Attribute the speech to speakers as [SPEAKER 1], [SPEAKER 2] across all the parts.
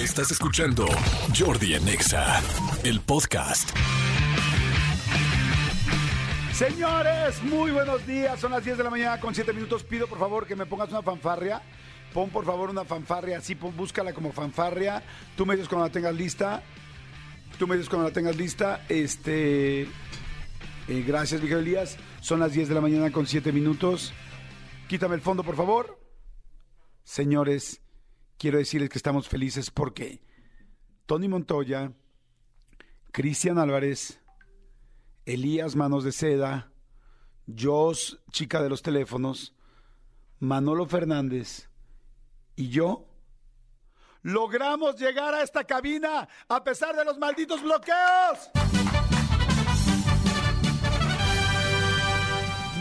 [SPEAKER 1] Estás escuchando Jordi Anexa, el podcast.
[SPEAKER 2] Señores, muy buenos días. Son las 10 de la mañana con 7 minutos. Pido por favor que me pongas una fanfarria. Pon por favor una fanfarria, así búscala como fanfarria. Tú me dices cuando la tengas lista. Tú me dices cuando la tengas lista. Este. eh, gracias, Miguel Elías. Son las 10 de la mañana con 7 minutos. Quítame el fondo, por favor. Señores, quiero decirles que estamos felices porque Tony Montoya, Cristian Álvarez, Elías Manos de Seda, Jos Chica de los Teléfonos, Manolo Fernández y yo logramos llegar a esta cabina a pesar de los malditos bloqueos.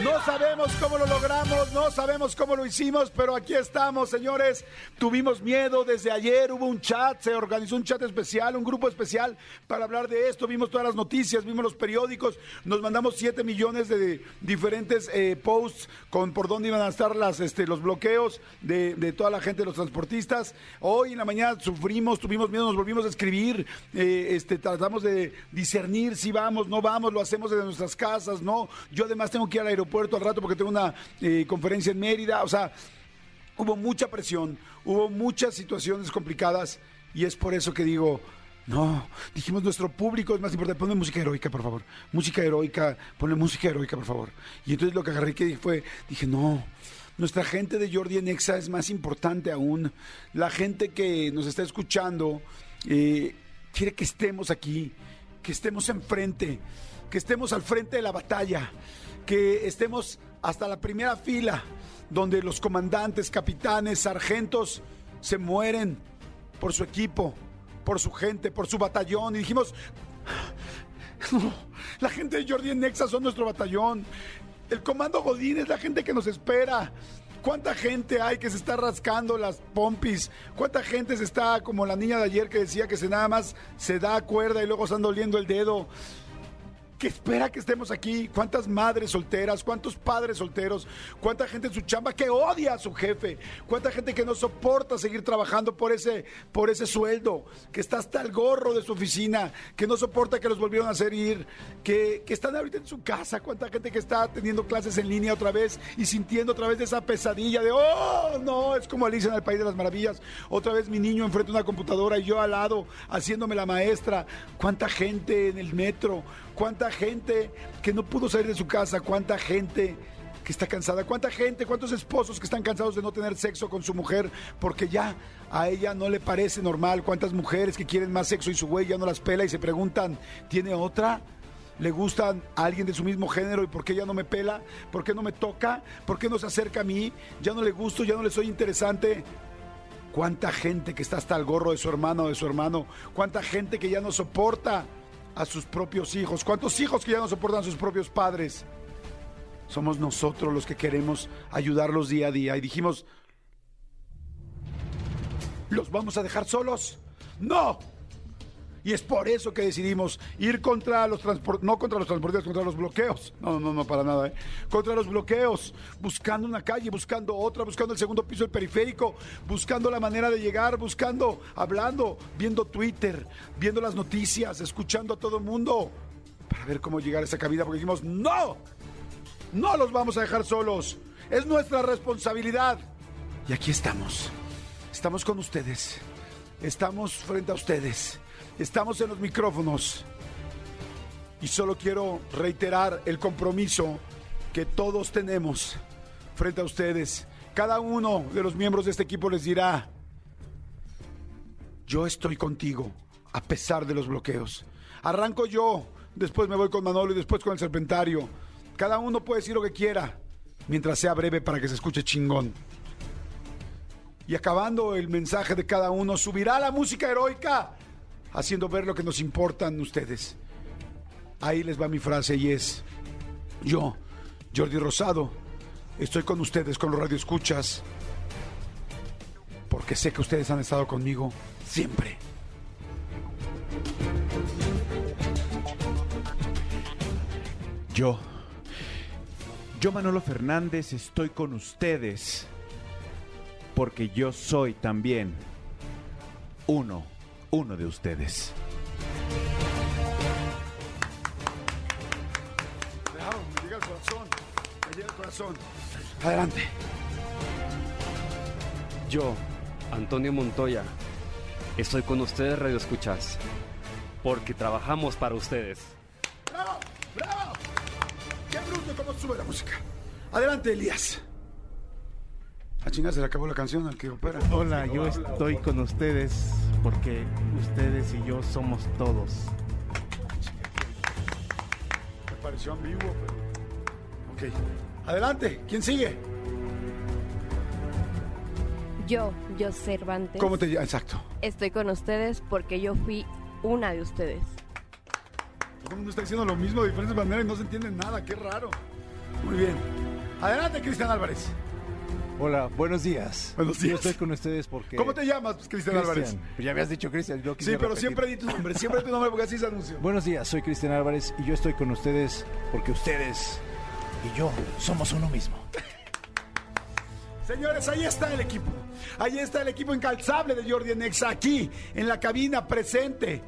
[SPEAKER 2] No sabemos cómo lo logramos, no sabemos cómo lo hicimos, pero aquí estamos, señores. Tuvimos miedo desde ayer, hubo un chat, se organizó un chat especial, un grupo especial para hablar de esto. Vimos todas las noticias, vimos los periódicos, nos mandamos 7 millones de diferentes eh, posts con por dónde iban a estar este, los bloqueos de, toda la gente, los transportistas. Hoy en la mañana sufrimos, tuvimos miedo, nos volvimos a escribir, eh, este, tratamos de discernir si vamos, no vamos, lo hacemos desde nuestras casas, no. Yo además tengo que ir al aeropuerto al rato porque tengo una eh, conferencia en Mérida, o sea, hubo mucha presión, hubo muchas situaciones complicadas y es por eso que digo, no, dijimos nuestro público es más importante, ponle música heroica, por favor, música heroica, ponle música heroica, por favor. Y entonces lo que agarré que fue, dije, no, nuestra gente de Jordi en Exa es más importante aún, la gente que nos está escuchando eh, quiere que estemos aquí, que estemos enfrente, que estemos al frente de la batalla que estemos hasta la primera fila, donde los comandantes, capitanes, sargentos se mueren por su equipo, por su gente, por su batallón. Y dijimos, no, la gente de Jordi en Nexa son nuestro batallón. El comando Godín es la gente que nos espera. ¿Cuánta gente hay que se está rascando las pompis? ¿Cuánta gente se está como la niña de ayer que decía que se nada más se da cuerda y luego están doliendo el dedo? Que espera que estemos aquí, cuántas madres solteras, cuántos padres solteros, cuánta gente en su chamba que odia a su jefe, cuánta gente que no soporta seguir trabajando por ese, por ese sueldo, que está hasta el gorro de su oficina, que no soporta que los volvieron a hacer ir, que, están ahorita en su casa, cuánta gente que está teniendo clases en línea otra vez y sintiendo otra vez esa pesadilla de, oh, no, es como Alicia en el País de las Maravillas, otra vez mi niño enfrente de una computadora y yo al lado haciéndome la maestra, cuánta gente en el metro, cuánta gente que no pudo salir de su casa, cuánta gente que está cansada, cuánta gente, cuántos esposos que están cansados de no tener sexo con su mujer porque ya a ella no le parece normal, cuántas mujeres que quieren más sexo y su güey ya no las pela y se preguntan, ¿tiene otra? ¿Le gusta a alguien de su mismo género y por qué ya no me pela? ¿Por qué no me toca? ¿Por qué no se acerca a mí? ¿Ya no le gusto? ¿Ya no le soy interesante? ¿Cuánta gente que está hasta el gorro de su hermano o de su hermano? ¿Cuánta gente que ya no soporta a sus propios hijos? ¿Cuántos hijos que ya no soportan a sus propios padres? Somos nosotros los que queremos ayudarlos día a día. Y dijimos, ¿los vamos a dejar solos? ¡No! Y es por eso que decidimos ir contra los transportes, no contra los transportes, contra los bloqueos. No, no, no, para nada, ¿eh? Contra los bloqueos, buscando una calle, buscando otra, buscando el segundo piso del periférico, buscando la manera de llegar, buscando, hablando, viendo Twitter, viendo las noticias, escuchando a todo el mundo, para ver cómo llegar a esa cabida, porque dijimos, no, no los vamos a dejar solos, es nuestra responsabilidad. Y aquí estamos, estamos con ustedes, estamos frente a ustedes. Estamos en los micrófonos y solo quiero reiterar el compromiso que todos tenemos frente a ustedes. Cada uno de los miembros de este equipo les dirá, yo estoy contigo a pesar de los bloqueos. Arranco yo, después me voy con Manolo y después con el Serpentario. Cada uno puede decir lo que quiera, mientras sea breve para que se escuche chingón. Y acabando el mensaje de cada uno, subirá la música heroica haciendo ver lo que nos importan ustedes. Ahí les va mi frase y es, yo, Jordi Rosado, estoy con ustedes, con los radioescuchas, porque sé que ustedes han estado conmigo siempre.
[SPEAKER 3] Yo, yo Manolo Fernández, estoy con ustedes, porque yo soy también uno, uno de ustedes.
[SPEAKER 2] Bravo, me llega el corazón. Me llega el corazón. Adelante.
[SPEAKER 4] Yo, Antonio Montoya, estoy con ustedes, Radio Escuchas, porque trabajamos para ustedes.
[SPEAKER 2] ¡Bravo! ¡Bravo! ¡Qué bruto cómo sube la música! Adelante, Elías. A chingar se le acabó la canción al que opera.
[SPEAKER 5] Hola, yo estoy con ustedes porque ustedes y yo somos todos.
[SPEAKER 2] Me pareció ambiguo, pero. Ok. Adelante, ¿quién sigue?
[SPEAKER 6] Yo, yo Cervantes,
[SPEAKER 2] ¿Cómo te llamas? Exacto.
[SPEAKER 6] estoy con ustedes porque yo fui una de ustedes.
[SPEAKER 2] Todo el mundo está diciendo lo mismo de diferentes maneras y no se entiende nada. Qué raro. Muy bien. Adelante, Cristian Álvarez.
[SPEAKER 5] Hola, buenos días.
[SPEAKER 2] Buenos días.
[SPEAKER 5] Yo estoy con ustedes porque...
[SPEAKER 2] ¿Cómo te llamas, pues, Cristian Álvarez?
[SPEAKER 5] Pues ya habías dicho Cristian. yo
[SPEAKER 2] Sí,
[SPEAKER 5] quisiera
[SPEAKER 2] pero
[SPEAKER 5] repetir.
[SPEAKER 2] siempre di tu nombre, siempre tu nombre porque así se anunció.
[SPEAKER 5] Buenos días, soy Cristian Álvarez y yo estoy con ustedes porque ustedes y yo somos uno mismo.
[SPEAKER 2] Señores, ahí está el equipo. Ahí está el equipo incalzable de Jordi Nexa aquí, en la cabina, presente.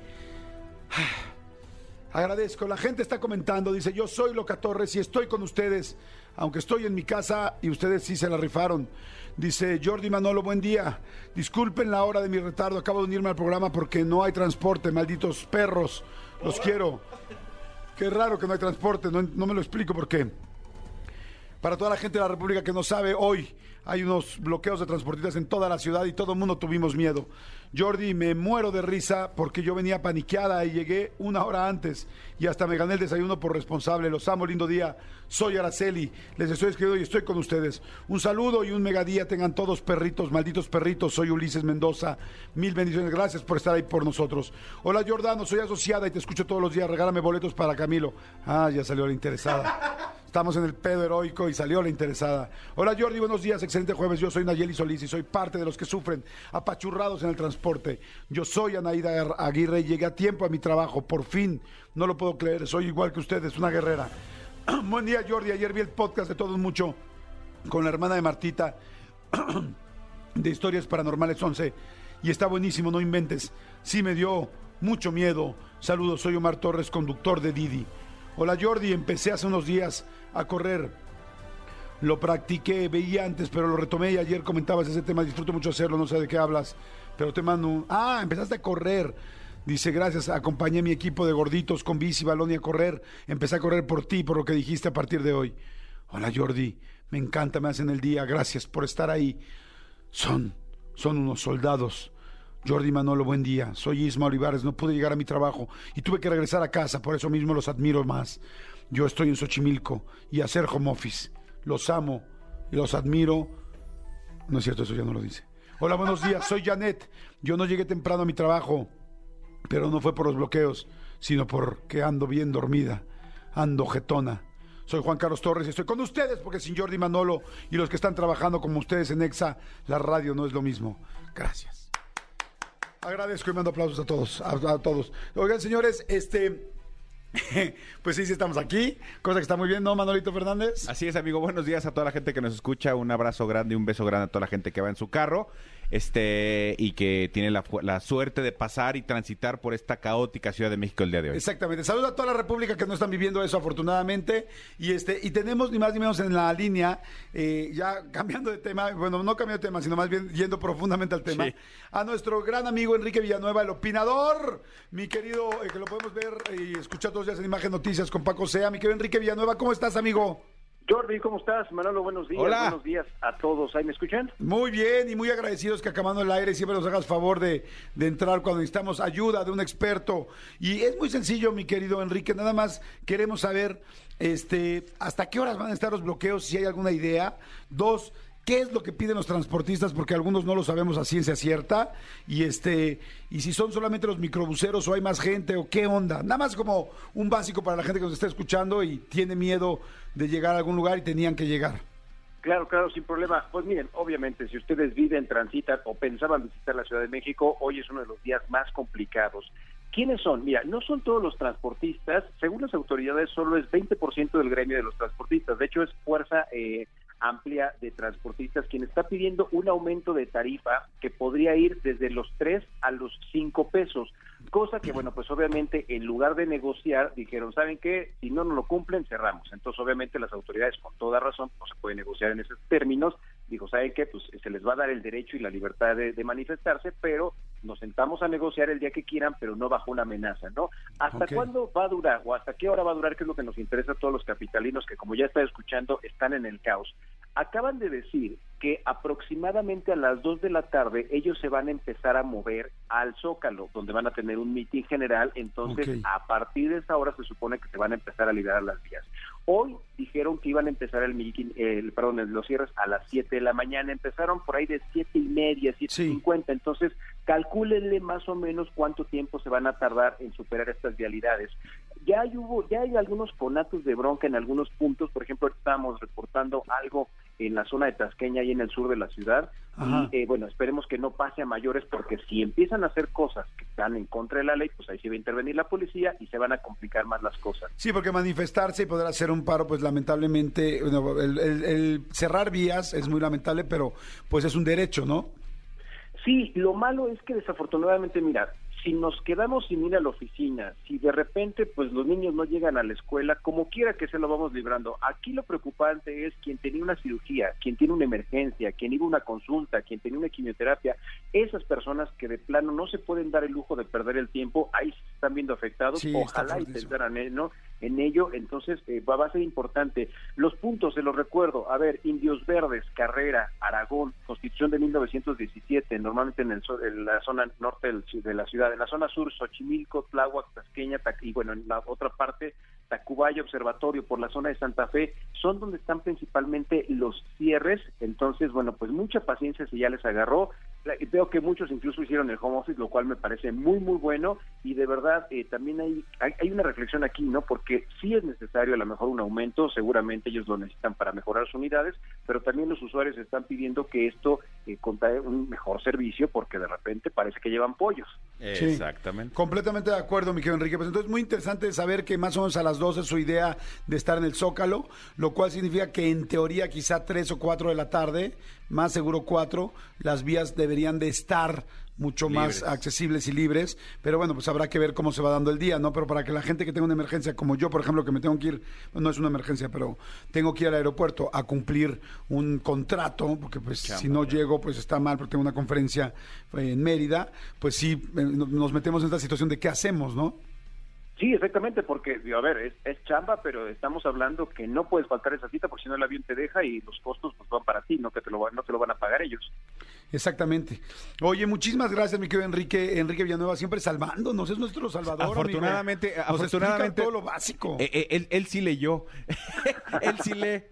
[SPEAKER 2] Agradezco, la gente está comentando, dice, yo soy Loca Torres y estoy con ustedes, aunque estoy en mi casa y ustedes sí se la rifaron. Dice Jordi Manolo, buen día. Disculpen la hora de mi retardo, acabo de unirme al programa porque no hay transporte, malditos perros. Los quiero. Qué raro que no hay transporte, no, me lo explico por qué. Para toda la gente de la República que no sabe, hoy hay unos bloqueos de transportistas en toda la ciudad y todo el mundo tuvimos miedo. Jordi, me muero de risa porque yo venía paniqueada y llegué una hora antes y hasta me gané el desayuno por responsable. Los amo, lindo día. Soy Araceli, les estoy escribiendo y estoy con ustedes. Un saludo y un megadía tengan todos perritos, malditos perritos. Soy Ulises Mendoza. Mil bendiciones, gracias por estar ahí por nosotros. Hola Jordano, soy asociada y te escucho todos los días. Regálame boletos para Camilo. Ah, ya salió la interesada. Estamos en el pedo heroico y salió la interesada. Hola Jordi, buenos días, excelente jueves. Yo soy Nayeli Solís y soy parte de los que sufren apachurrados en el transporte. Yo soy Anaída Aguirre y llegué a tiempo a mi trabajo. Por fin, no lo puedo creer, soy igual que ustedes, una guerrera. Buen día Jordi, ayer vi el podcast de Todos Mucho con la hermana de Martita de Historias Paranormales 11 y está buenísimo, no inventes. Sí me dio mucho miedo. Saludos, soy Omar Torres, conductor de Didi. Hola Jordi, empecé hace unos días a correr. Lo practiqué, veía antes, pero lo retomé y ayer comentabas ese tema. Disfruto mucho hacerlo, no sé de qué hablas, pero te mando un... Ah, empezaste a correr. Dice, gracias, acompañé a mi equipo de gorditos con bici, balón y a correr. Empecé a correr por ti, por lo que dijiste a partir de hoy. Hola Jordi, me encanta, me hacen el día, gracias por estar ahí. Son, son unos soldados. Jordi Manolo, buen día. Soy Isma Olivares, no pude llegar a mi trabajo y tuve que regresar a casa, por eso mismo los admiro más. Yo estoy en Xochimilco y hacer home office. Los amo y los admiro. No es cierto, eso ya no lo dice. Hola, buenos días, soy Janet. Yo no llegué temprano a mi trabajo, pero no fue por los bloqueos, sino porque ando bien dormida, ando jetona. Soy Juan Carlos Torres y estoy con ustedes porque sin Jordi Manolo y los que están trabajando como ustedes en EXA, la radio no es lo mismo. Gracias. Agradezco y mando aplausos a todos, a, a todos. Oigan, señores, este, pues sí, sí estamos aquí, cosa que está muy bien, ¿no, Manolito Fernández?
[SPEAKER 3] Así es, amigo. Buenos días a toda la gente que nos escucha. Un abrazo grande y un beso grande a toda la gente que va en su carro este y que tiene la, la suerte de pasar y transitar por esta caótica Ciudad de México el día de hoy.
[SPEAKER 2] Exactamente. Saludos a toda la República que no están viviendo eso, afortunadamente. Y este y tenemos ni más ni menos en la línea, eh, ya cambiando de tema, bueno, no cambiando de tema, sino más bien yendo profundamente al tema,
[SPEAKER 3] Sí.
[SPEAKER 2] a nuestro gran amigo Enrique Villanueva, el opinador, mi querido, eh, que lo podemos ver y escuchar todos los días en Imagen Noticias con Paco Sea. Mi querido Enrique Villanueva, ¿cómo estás, amigo?
[SPEAKER 7] Jordi, ¿cómo estás? Manolo, buenos días.
[SPEAKER 3] Hola.
[SPEAKER 7] Buenos días a todos. ¿Ahí me escuchan?
[SPEAKER 2] Muy bien y muy agradecidos que acabando el aire siempre nos hagas favor de, de entrar cuando necesitamos ayuda de un experto. Y es muy sencillo, mi querido Enrique, nada más queremos saber este, hasta qué horas van a estar los bloqueos, si hay alguna idea. Dos, ¿qué es lo que piden los transportistas? Porque algunos no lo sabemos a ciencia cierta. Y este, y si son solamente los microbuseros o hay más gente o qué onda. Nada más como un básico para la gente que nos está escuchando y tiene miedo de llegar a algún lugar y tenían que llegar.
[SPEAKER 7] Claro, claro, sin problema. Pues miren, obviamente, si ustedes viven, transitan o pensaban visitar la Ciudad de México, hoy es uno de los días más complicados. ¿Quiénes son? Mira, no son todos los transportistas. Según las autoridades, solo es 20% del gremio de los transportistas. De hecho, es fuerza eh, amplia de transportistas, quien está pidiendo un aumento de tarifa que podría ir desde los 3 a los 5 pesos. Cosa que, bueno, pues obviamente en lugar de negociar, dijeron, ¿saben qué? Si no nos lo cumplen, cerramos. Entonces, obviamente las autoridades, con toda razón, no se puede negociar en esos términos. Dijo, ¿saben qué? Pues se les va a dar el derecho y la libertad de, de manifestarse, pero nos sentamos a negociar el día que quieran, pero no bajo una amenaza, ¿no? ¿Hasta cuándo va a durar o hasta qué hora va a durar? Que es lo que nos interesa a todos los capitalinos que, como ya está escuchando, están en el caos. Acaban de decir que aproximadamente a las 2 de la tarde ellos se van a empezar a mover al Zócalo, donde van a tener un mitin general. Entonces, a partir de esa hora se supone que se van a empezar a liberar las vías. Hoy dijeron que iban a empezar el, mitin- el perdón, los cierres a las 7 de la mañana. Empezaron por ahí de siete y media, siete
[SPEAKER 2] Sí.
[SPEAKER 7] cincuenta. Entonces, calcúlenle más o menos cuánto tiempo se van a tardar en superar estas vialidades. Ya hay, hubo, ya hay algunos conatos de bronca en algunos puntos. Por ejemplo, estábamos reportando algo en la zona de Tasqueña y en el sur de la ciudad.
[SPEAKER 2] Ajá.
[SPEAKER 7] Y eh, bueno, esperemos que no pase a mayores porque si empiezan a hacer cosas que están en contra de la ley, pues ahí se va a intervenir la policía y se van a complicar más las cosas.
[SPEAKER 2] Sí, porque manifestarse y poder hacer un paro, pues lamentablemente, bueno, el, el- el cerrar vías es muy lamentable, pero pues es un derecho, ¿no?
[SPEAKER 7] Sí, lo malo es que desafortunadamente, mira, si nos quedamos sin ir a la oficina, si de repente pues los niños no llegan a la escuela, como quiera que se lo vamos librando. Aquí lo preocupante es quien tenía una cirugía, quien tiene una emergencia, quien iba a una consulta, quien tenía una quimioterapia, esas personas que de plano no se pueden dar el lujo de perder el tiempo, ahí se están viendo afectados,
[SPEAKER 2] Sí,
[SPEAKER 7] ojalá y pensaran en, ¿no? En ello, entonces eh, va, a ser importante. Los puntos, se los recuerdo, a ver, Indios Verdes, Carrera, Aragón, Constitución de 1917, normalmente en, el, en la zona norte del de la ciudad, en la zona sur, Xochimilco, Tláhuac, Tasqueña, y bueno, en la otra parte, Tacubaya, Observatorio, por la zona de Santa Fe, son donde están principalmente los cierres, entonces, bueno, pues mucha paciencia si ya les agarró, veo que muchos incluso hicieron el home office, lo cual me parece muy, muy bueno, y de verdad eh, también hay, hay, hay una reflexión aquí, ¿no? Porque sí es necesario a lo mejor un aumento, seguramente ellos lo necesitan para mejorar sus unidades, pero también los usuarios están pidiendo que esto eh, contae un mejor servicio, porque de repente parece que llevan pollos.
[SPEAKER 2] Sí.
[SPEAKER 3] Exactamente.
[SPEAKER 2] Completamente de acuerdo, mi querido Enrique. Pues entonces muy interesante saber que más o menos a las 12 es su idea de estar en el Zócalo, lo cual significa que en teoría quizá 3 o 4 de la tarde, más seguro 4, las vías deberían de estar mucho más accesibles y libres, pero bueno, pues habrá que ver cómo se va dando el día, ¿no? Pero para que la gente que tenga una emergencia, como yo, por ejemplo, que me tengo que ir, no es una emergencia, pero tengo que ir al aeropuerto a cumplir un contrato, porque pues si no llego, pues está mal, porque tengo una conferencia eh, en Mérida, pues sí, eh, no- nos metemos en esta situación de qué hacemos, ¿no?
[SPEAKER 7] Sí, exactamente, porque, digo, a ver, es, es chamba, pero estamos hablando que no puedes faltar esa cita porque si no el avión te deja y los costos pues van para ti, no que te lo, van- no te lo van a pagar ellos.
[SPEAKER 2] Exactamente. Oye, muchísimas gracias, mi querido Enrique, Enrique Villanueva, siempre salvándonos, es nuestro salvador. amigo.
[SPEAKER 3] Afortunadamente,
[SPEAKER 2] Nos
[SPEAKER 3] afortunadamente
[SPEAKER 2] todo lo básico.
[SPEAKER 3] Eh, eh, él, él sí leyó. él sí lee.
[SPEAKER 7] Eh,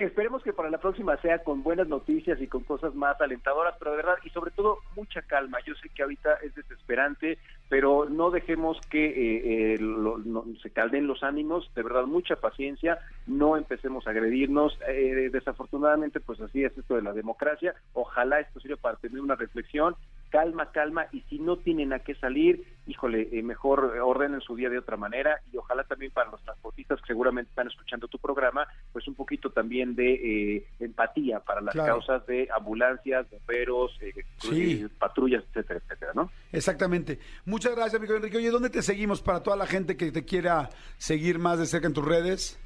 [SPEAKER 7] esperemos que para la próxima sea con buenas noticias y con cosas más alentadoras, pero de verdad, y sobre todo mucha calma. Yo sé que ahorita es desesperante, pero no dejemos que eh, eh, lo- no- se calden los ánimos, de verdad, mucha paciencia, no empecemos a agredirnos. Eh, desafortunadamente, pues así es esto de la democracia. Ojalá esto sirva para tener una reflexión. Calma, calma, y si no tienen a qué salir, híjole, eh, mejor ordenen su día de otra manera y ojalá también para los transportistas que seguramente están escuchando tu programa, pues un poquito también de eh, empatía para las
[SPEAKER 2] Claro.
[SPEAKER 7] causas de ambulancias, bomberos, eh,
[SPEAKER 2] Sí.
[SPEAKER 7] eh, patrullas, etcétera, etcétera, ¿no?
[SPEAKER 2] Exactamente. Muchas gracias, mi querido Enrique. Oye, ¿dónde te seguimos para toda la gente que te quiera seguir más de cerca en tus redes?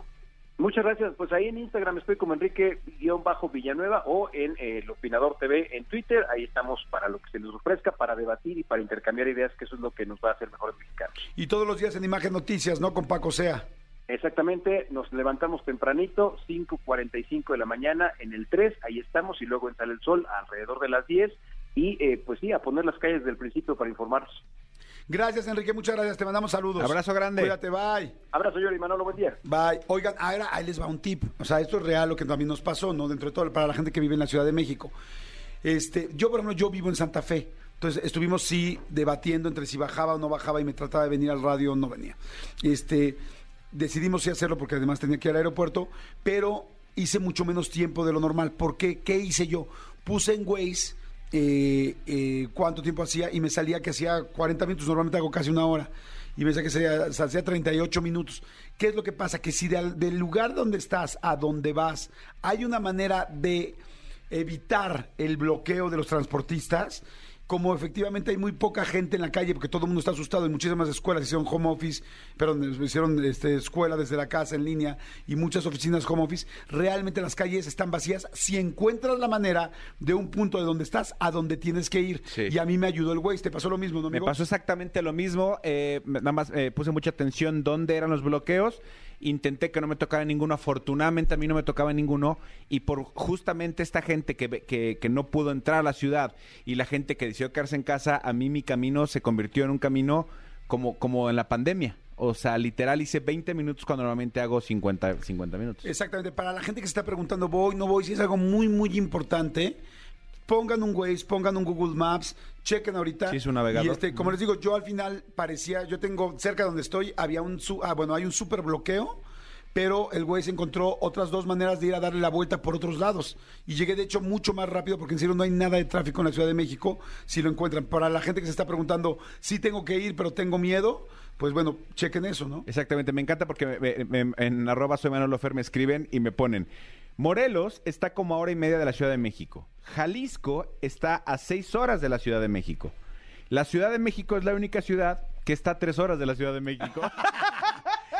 [SPEAKER 7] Muchas gracias. Pues ahí en Instagram estoy como Enrique-Villanueva o en eh, el Opinador TV en Twitter. Ahí estamos para lo que se les ofrezca, para debatir y para intercambiar ideas, que eso es lo que nos va a hacer mejores mexicanos.
[SPEAKER 2] Y todos los días en Imagen Noticias, ¿no? Con Paco Sea.
[SPEAKER 7] Exactamente, nos levantamos tempranito, 5.45 de la mañana en el 3, ahí estamos, y luego en Sale el Sol alrededor de las 10, y eh, pues sí, a poner las calles del principio para informarnos.
[SPEAKER 2] Gracias, Enrique. Muchas gracias. Te mandamos saludos.
[SPEAKER 3] Abrazo grande.
[SPEAKER 2] Cuídate, bye.
[SPEAKER 7] Abrazo, Yuri Manolo, buen día.
[SPEAKER 2] Bye. Oigan, ahora ahí les va un tip. O sea, esto es real lo que también nos pasó, ¿no? Dentro de todo, para la gente que vive en la Ciudad de México. Este, yo, por ejemplo, yo vivo en Santa Fe. Entonces, estuvimos sí debatiendo entre si bajaba o no bajaba y me trataba de venir al radio o no venía. Este, decidimos sí hacerlo porque además tenía que ir al aeropuerto, pero hice mucho menos tiempo de lo normal. ¿Por qué? ¿Qué hice yo? Puse en Waze eh, eh, cuánto tiempo hacía y me salía que hacía 40 minutos, normalmente hago casi una hora. y me decía que se, se hacía 38 minutos. ¿Qué es lo que pasa? Que si de- del lugar donde estás a donde vas hay una manera de evitar el bloqueo de los transportistas, como efectivamente hay muy poca gente en la calle porque todo el mundo está asustado y muchísimas escuelas hicieron home office, perdón, hicieron este, escuela desde la casa en línea y muchas oficinas home office, realmente las calles están vacías si encuentras la manera de un punto de donde estás a donde tienes que ir.
[SPEAKER 3] Sí.
[SPEAKER 2] Y a mí me ayudó el Waze, te pasó lo mismo, ¿no,
[SPEAKER 3] Me pasó exactamente lo mismo. eh, nada más eh, puse mucha atención dónde eran los bloqueos. Intenté que no me tocara ninguno. Afortunadamente a mí no me tocaba ninguno. Y por justamente esta gente que, que, que no pudo entrar a la ciudad y la gente que decidió quedarse en casa, a mí mi camino se convirtió en un camino como, como en la pandemia. O sea, literal hice 20 minutos cuando normalmente hago 50, 50 minutos.
[SPEAKER 2] Exactamente, para la gente que se está preguntando, voy, no voy, si es algo muy, muy importante, pongan un Waze, pongan un Google Maps, chequen ahorita.
[SPEAKER 3] Sí, es un navegador.
[SPEAKER 2] Y este, como les digo, yo al final parecía, yo tengo, cerca de donde estoy, había un, ah, bueno, hay un super bloqueo, pero el Waze encontró otras dos maneras de ir a darle la vuelta por otros lados. Y llegué, de hecho, mucho más rápido, porque en serio no hay nada de tráfico en la Ciudad de México, si lo encuentran. Para la gente que se está preguntando, sí tengo que ir, pero tengo miedo, pues bueno, chequen eso, ¿no?
[SPEAKER 3] Exactamente, me encanta porque me- me- me- en arroba soy Manolo Fer me escriben y me ponen, Morelos está como a hora y media de la Ciudad de México, Jalisco está a seis horas de la Ciudad de México, la Ciudad de México es la única ciudad que está a tres horas de la Ciudad de México.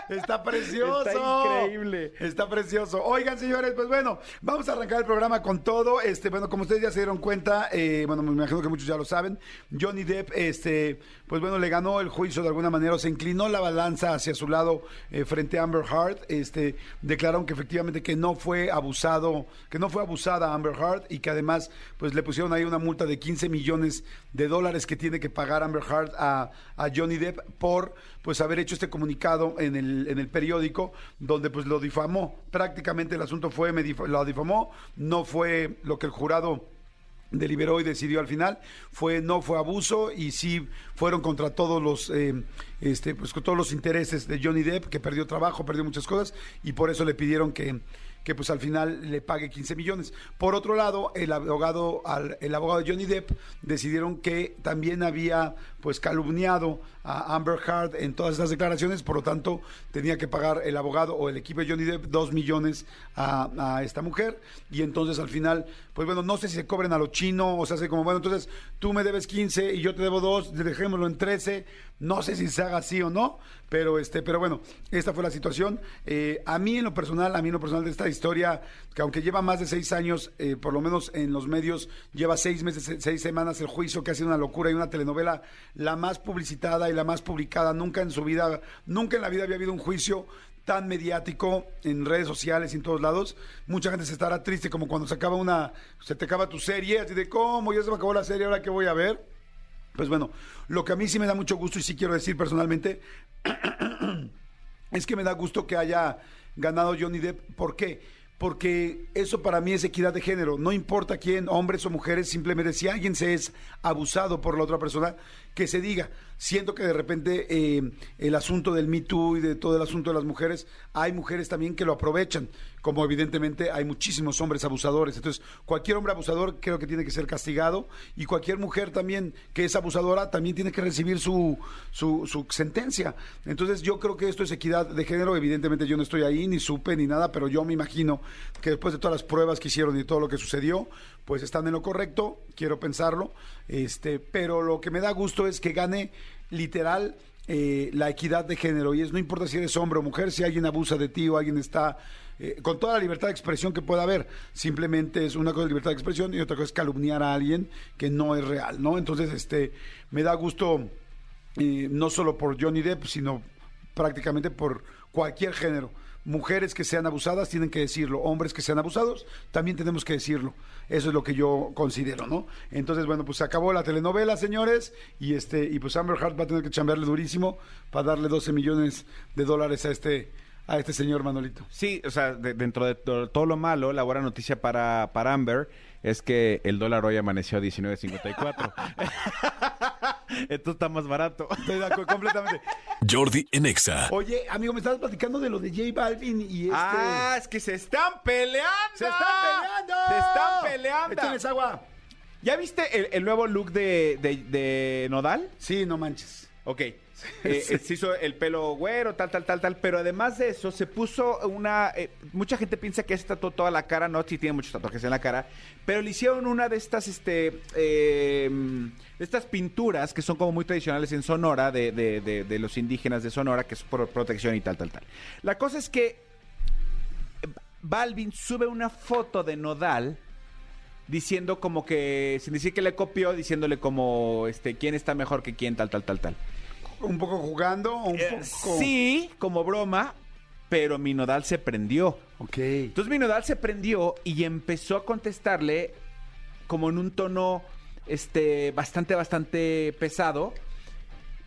[SPEAKER 2] Está precioso.
[SPEAKER 3] Está increíble.
[SPEAKER 2] Está precioso. Oigan, señores, pues bueno, vamos a arrancar el programa con todo. Este, bueno, como ustedes ya se dieron cuenta, eh, bueno, me imagino que muchos ya lo saben, Johnny Depp, este, pues bueno, le ganó el juicio de alguna manera, o se inclinó la balanza hacia su lado eh, frente a Amber Heard. Este, declararon que efectivamente que no fue abusado, que no fue abusada Amber Heard y que además, pues le pusieron ahí una multa de 15 millones de dólares que tiene que pagar Amber Heard a, a Johnny Depp por pues haber hecho este comunicado en el, en el periódico donde pues lo difamó. Prácticamente el asunto fue, me lo difamó, no fue lo que el jurado deliberó y decidió al final fue no fue abuso y sí fueron contra todos los eh, este pues con todos los intereses de Johnny Depp que perdió trabajo perdió muchas cosas y por eso le pidieron que que pues al final le pague 15 millones. Por otro lado, el abogado, el abogado de Johnny Depp decidieron que también había pues calumniado a Amber Heard en todas estas declaraciones, por lo tanto tenía que pagar el abogado o el equipo de Johnny Depp dos millones a, esta mujer y entonces al final, pues bueno, no sé si se cobren a lo chino o se hace como, bueno, entonces tú me debes 15 y yo te debo dos, dejémoslo en 13, no sé si se haga así o no, pero este, pero bueno, esta fue la situación. Eh, a mí en lo personal, a mí en lo personal de esta historia, que aunque lleva más de seis años, eh, por lo menos en los medios, lleva seis meses, se- seis semanas el juicio, que ha sido una locura y una telenovela la más publicitada la más publicada. Nunca en su vida, nunca en la vida había habido un juicio tan mediático en redes sociales y en todos lados. Mucha gente se estará triste como cuando se acaba una, se te acaba tu serie, así de cómo ya se me acabó la serie, ahora qué voy a ver. Pues bueno, lo que a mí sí me da mucho gusto y sí quiero decir personalmente es que me da gusto que haya ganado Johnny Depp. ¿Por qué? Porque eso para mí es equidad de género. No importa quién, hombres o mujeres, simplemente si alguien se es abusado por la otra persona, que se diga. Siento que de repente eh, el asunto del Me Too y de todo el asunto de las mujeres, hay mujeres también que lo aprovechan, como evidentemente hay muchísimos hombres abusadores. Entonces, cualquier hombre abusador creo que tiene que ser castigado y cualquier mujer también que es abusadora también tiene que recibir su, su, su sentencia. Entonces, yo creo que esto es equidad de género. Evidentemente yo no estoy ahí, ni supe, ni nada, pero yo me imagino que después de todas las pruebas que hicieron y todo lo que sucedió, pues están en lo correcto, quiero pensarlo, este, pero lo que me da gusto es que gane literal eh, la equidad de género y es no importa si eres hombre o mujer, si alguien abusa de ti o alguien está eh, con toda la libertad de expresión que pueda haber, simplemente es una cosa de libertad de expresión y otra cosa es calumniar a alguien que no es real, ¿no? Entonces, este, me da gusto eh, no solo por Johnny Depp, sino prácticamente por cualquier género. Mujeres que sean abusadas tienen que decirlo, hombres que sean abusados también tenemos que decirlo. Eso es lo que yo considero, ¿no? Entonces, bueno, pues se acabó la telenovela, señores, y este y pues Amber Heard va a tener que chambearle durísimo para darle 12 millones de dólares a este a este señor Manolito.
[SPEAKER 3] Sí, o sea, de- dentro de to- todo lo malo, la buena noticia para, para Amber es que el dólar hoy amaneció a 19.54. Esto está más barato.
[SPEAKER 2] Estoy de acuerdo completamente.
[SPEAKER 1] Jordi en Exa.
[SPEAKER 2] Oye, amigo, me estabas platicando de lo de J Balvin y este
[SPEAKER 3] Ah, es que se están peleando.
[SPEAKER 2] ¡Se están peleando!
[SPEAKER 3] Se están peleando.
[SPEAKER 2] Échales agua.
[SPEAKER 3] ¿Ya viste el, el nuevo look de, de- de Nodal?
[SPEAKER 2] Sí, no manches.
[SPEAKER 3] Ok. Eh, eh, se hizo el pelo güero, tal, tal, tal, tal. Pero además de eso, se puso una. eh, mucha gente piensa que se tatuó toda la cara. No, sí tiene muchos tatuajes en la cara. Pero le hicieron una de estas, este. eh, de estas pinturas que son como muy tradicionales en Sonora, de, de- de- de los indígenas de Sonora, que es por protección y tal, tal, tal. La cosa es que. Balvin sube una foto de Nodal diciendo como que, sin decir que le copió, diciéndole como, este, quién está mejor que quién, tal, tal, tal, tal.
[SPEAKER 2] Un poco jugando, un
[SPEAKER 3] Eh,
[SPEAKER 2] poco...
[SPEAKER 3] Sí, como broma, pero mi nodal se prendió.
[SPEAKER 2] Ok.
[SPEAKER 3] Entonces mi nodal se prendió y empezó a contestarle como en un tono este bastante bastante pesado.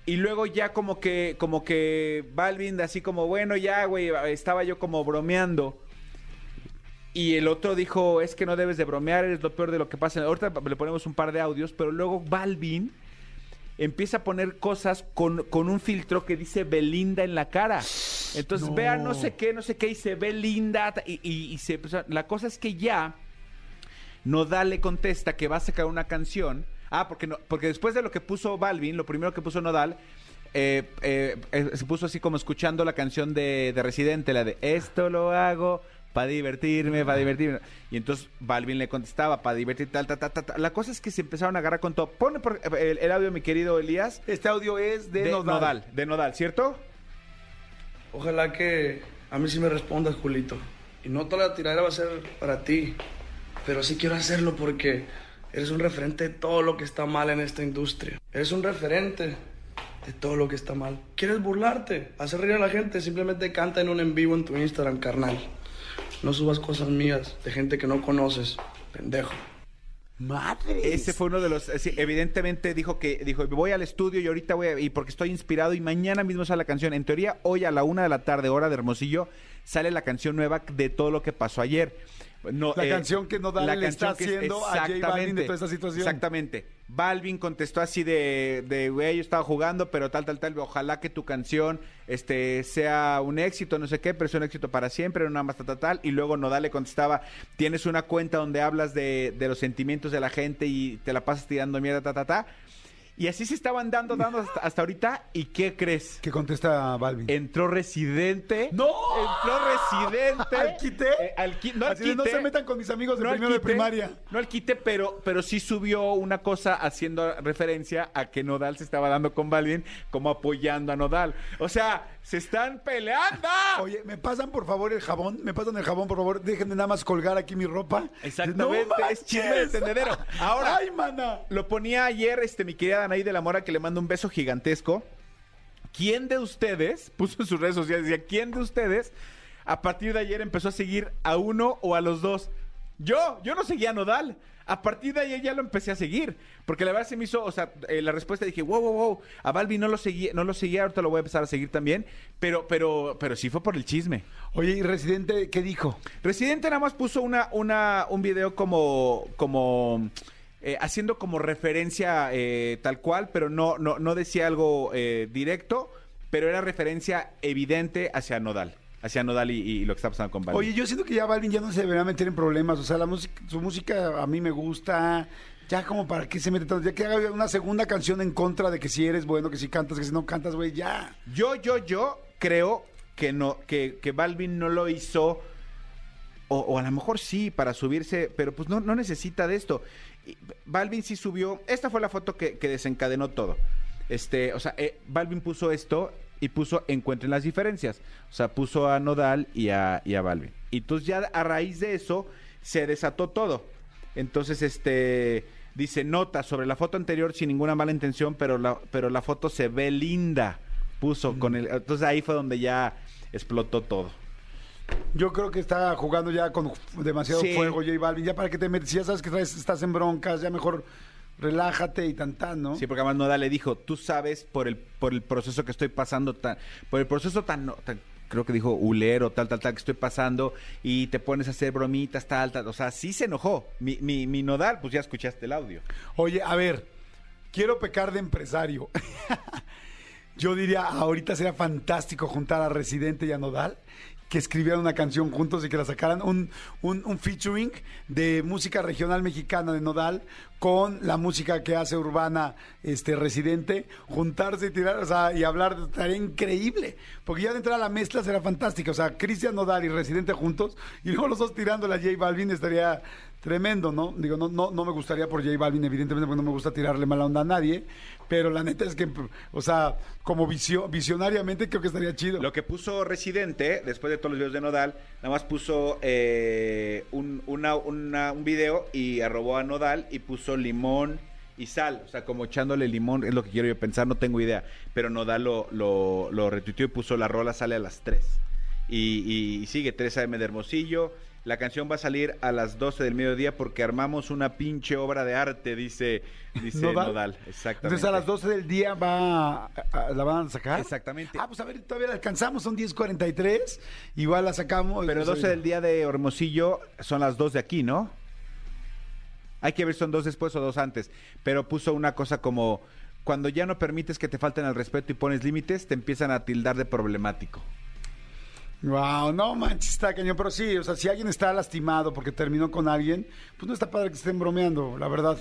[SPEAKER 3] Y luego ya como que como que Balvin así como bueno, ya güey, estaba yo como bromeando. Y el otro dijo, es que no debes de bromear, eres lo peor de lo que pasa. Ahorita le ponemos un par de audios, pero luego Balvin empieza a poner cosas con, con un filtro que dice Belinda en la cara. Entonces
[SPEAKER 2] No.
[SPEAKER 3] vea no sé qué, no sé qué, y se ve linda. Y, y- y se, la cosa es que ya Nodal le contesta que va a sacar una canción. Ah, porque, no, porque después de lo que puso Balvin, lo primero que puso Nodal, eh, eh, eh, se puso así como escuchando la canción de, de Residente, la de Esto lo hago para divertirme, para divertirme. Y entonces Balvin le contestaba para divertir, tal, tal, tal, tal. La cosa es que se empezaron a agarrar con todo. Pone por- el, el audio, mi querido Elías,
[SPEAKER 2] Este audio es de,
[SPEAKER 3] de,
[SPEAKER 2] Nodal.
[SPEAKER 3] Nodal. De Nodal, ¿cierto?
[SPEAKER 8] Ojalá que a mí sí me respondas, Julito. Y no toda la tiradera va a ser para ti. Pero sí quiero hacerlo porque eres un referente de todo lo que está mal en esta industria. Eres un referente de todo lo que está mal. ¿Quieres burlarte? Hacer reír a la gente. Simplemente canta en un en vivo en tu Instagram, carnal. No subas cosas mías de gente que no conoces. Pendejo.
[SPEAKER 2] Madre.
[SPEAKER 3] Ese fue uno de los. sí, evidentemente dijo que dijo voy al estudio y ahorita voy a, y porque estoy inspirado y mañana mismo sale la canción. En teoría hoy a la una de la tarde hora de Hermosillo sale la canción nueva de todo lo que pasó ayer. No,
[SPEAKER 2] La
[SPEAKER 3] eh,
[SPEAKER 2] canción que Nodal le está
[SPEAKER 3] es-
[SPEAKER 2] haciendo a J Balvin de
[SPEAKER 3] exactamente,
[SPEAKER 2] toda esta situación.
[SPEAKER 3] Exactamente. Balvin contestó así de, de güey, yo estaba jugando, pero tal, tal, tal. Ojalá que tu canción este, sea un éxito, no sé qué, pero sea un éxito para siempre, no nada más tal, tal, tal. Y luego Nodal le contestaba, tienes una cuenta donde hablas de, de los sentimientos de la gente y te la pasas tirando mierda, ta, ta, ta. Y así se estaban dando, dando hasta, hasta ahorita. ¿Y qué crees?
[SPEAKER 2] ¿Qué contesta Balvin?
[SPEAKER 3] Entró Residente.
[SPEAKER 2] ¡No!
[SPEAKER 3] Entró Residente.
[SPEAKER 2] ¿Al quite?
[SPEAKER 3] Eh, al qui- no al
[SPEAKER 2] de, no
[SPEAKER 3] quite.
[SPEAKER 2] se metan con mis amigos de
[SPEAKER 3] No
[SPEAKER 2] primero de
[SPEAKER 3] quite,
[SPEAKER 2] primaria.
[SPEAKER 3] No al quite, pero, pero sí subió una cosa haciendo referencia a que Nodal se estaba dando con Balvin como apoyando a Nodal. O sea, se están peleando.
[SPEAKER 2] Oye, ¿me pasan por favor el jabón? ¿Me pasan el jabón, por favor? Déjenme nada más colgar aquí mi ropa.
[SPEAKER 3] Exactamente,
[SPEAKER 2] ¡No
[SPEAKER 3] es chisme de tendedero. Ahora,
[SPEAKER 2] ¡Ay, mana!
[SPEAKER 3] lo ponía ayer este mi querida Anaí de la Mora que le manda un beso gigantesco. ¿Quién de ustedes, puso en sus redes sociales, decía, ¿quién de ustedes a partir de ayer empezó a seguir a uno o a los dos? Yo, yo no seguía a Nodal. A partir de ayer ya lo empecé a seguir. Porque la verdad se me hizo, o sea, eh, la respuesta dije, wow, wow, wow. A Balbi no lo seguía, no lo seguía, ahorita lo voy a empezar a seguir también. Pero, pero, pero sí fue por el chisme.
[SPEAKER 2] Oye, ¿y Residente qué dijo?
[SPEAKER 3] Residente nada más puso una, una, un video como, como eh, haciendo como referencia eh, tal cual, pero no, no, no decía algo eh, directo, pero era referencia evidente hacia Nodal, hacia Nodal y, y lo que está pasando con Balvin.
[SPEAKER 2] Oye, yo siento que ya Balvin ya no se debería meter en problemas. O sea, la música, su música a mí me gusta. Ya como para qué se mete tanto. Ya que haga una segunda canción en contra de que si eres bueno, que si cantas, que si no cantas, güey, ya.
[SPEAKER 3] Yo, yo, yo creo que no, que, que Balvin no lo hizo, o, o a lo mejor sí, para subirse, pero pues no, no necesita de esto. Balvin sí subió, esta fue la foto que, que desencadenó todo. Este, o sea, eh, Balvin puso esto y puso encuentren las diferencias. O sea, puso a Nodal y a, y a Balvin. Y entonces ya a raíz de eso se desató todo. Entonces, este dice nota sobre la foto anterior sin ninguna mala intención, pero la, pero la foto se ve linda. Puso con el. Entonces ahí fue donde ya explotó todo.
[SPEAKER 2] Yo creo que está jugando ya con demasiado
[SPEAKER 3] Sí.
[SPEAKER 2] fuego J Balvin. Ya para que te metes, si ya sabes que traes- estás en broncas, ya mejor relájate y tan tan, ¿no?
[SPEAKER 3] Sí, porque además Nodal le dijo, tú sabes por el, por el proceso que estoy pasando, tan, por el proceso tan, tan- creo que dijo ulero, tal, tal, tal, que estoy pasando, y te pones a hacer bromitas, tal, tal. O sea, sí se enojó. Mi, mi, mi Nodal, pues ya escuchaste el audio.
[SPEAKER 2] Oye, a ver, quiero pecar de empresario. Yo diría, ahorita sería fantástico juntar a Residente y a Nodal, que escribieran una canción juntos y que la sacaran, un, un, un featuring de música regional mexicana de Nodal con la música que hace Urbana este Residente, juntarse y tirar, o sea, y hablar, estaría increíble. Porque ya de entrar a la mezcla será fantástica. O sea, Cristian Nodal y Residente juntos, y luego los dos tirando la J Balvin estaría tremendo, ¿no? Digo, no, no, no me gustaría por J Balvin, evidentemente, porque no me gusta tirarle mala onda a nadie, pero la neta es que, o sea, como visio- visionariamente creo que estaría chido.
[SPEAKER 3] Lo que puso Residente, después de todos los videos de Nodal, nada más puso eh, un, un video y arrobó a Nodal y puso limón y sal. O sea, como echándole limón, es lo que quiero yo pensar, no tengo idea. Pero Nodal lo, lo, lo retuiteó y puso la rola sale a las 3. Y, y sigue 3 AM de Hermosillo. La canción va a salir a las 12 del mediodía porque armamos una pinche obra de arte, dice, dice
[SPEAKER 2] ¿Nodal?
[SPEAKER 3] Nodal. Exactamente.
[SPEAKER 2] Entonces a las 12 del día va a- a- la van a sacar.
[SPEAKER 3] Exactamente.
[SPEAKER 2] Ah, pues a ver, todavía la alcanzamos, son 10.43, igual la sacamos.
[SPEAKER 3] Pero
[SPEAKER 2] Pues,
[SPEAKER 3] 12 del día de Hermosillo son las 2 de aquí, ¿no? Hay que ver si son dos después o dos antes. Pero puso una cosa como, cuando ya no permites que te falten al respeto y pones límites, te empiezan a tildar de problemático.
[SPEAKER 2] Wow, no manches, está cañón. Pero sí, o sea, si alguien está lastimado porque terminó con alguien, pues no está padre que estén bromeando, la verdad.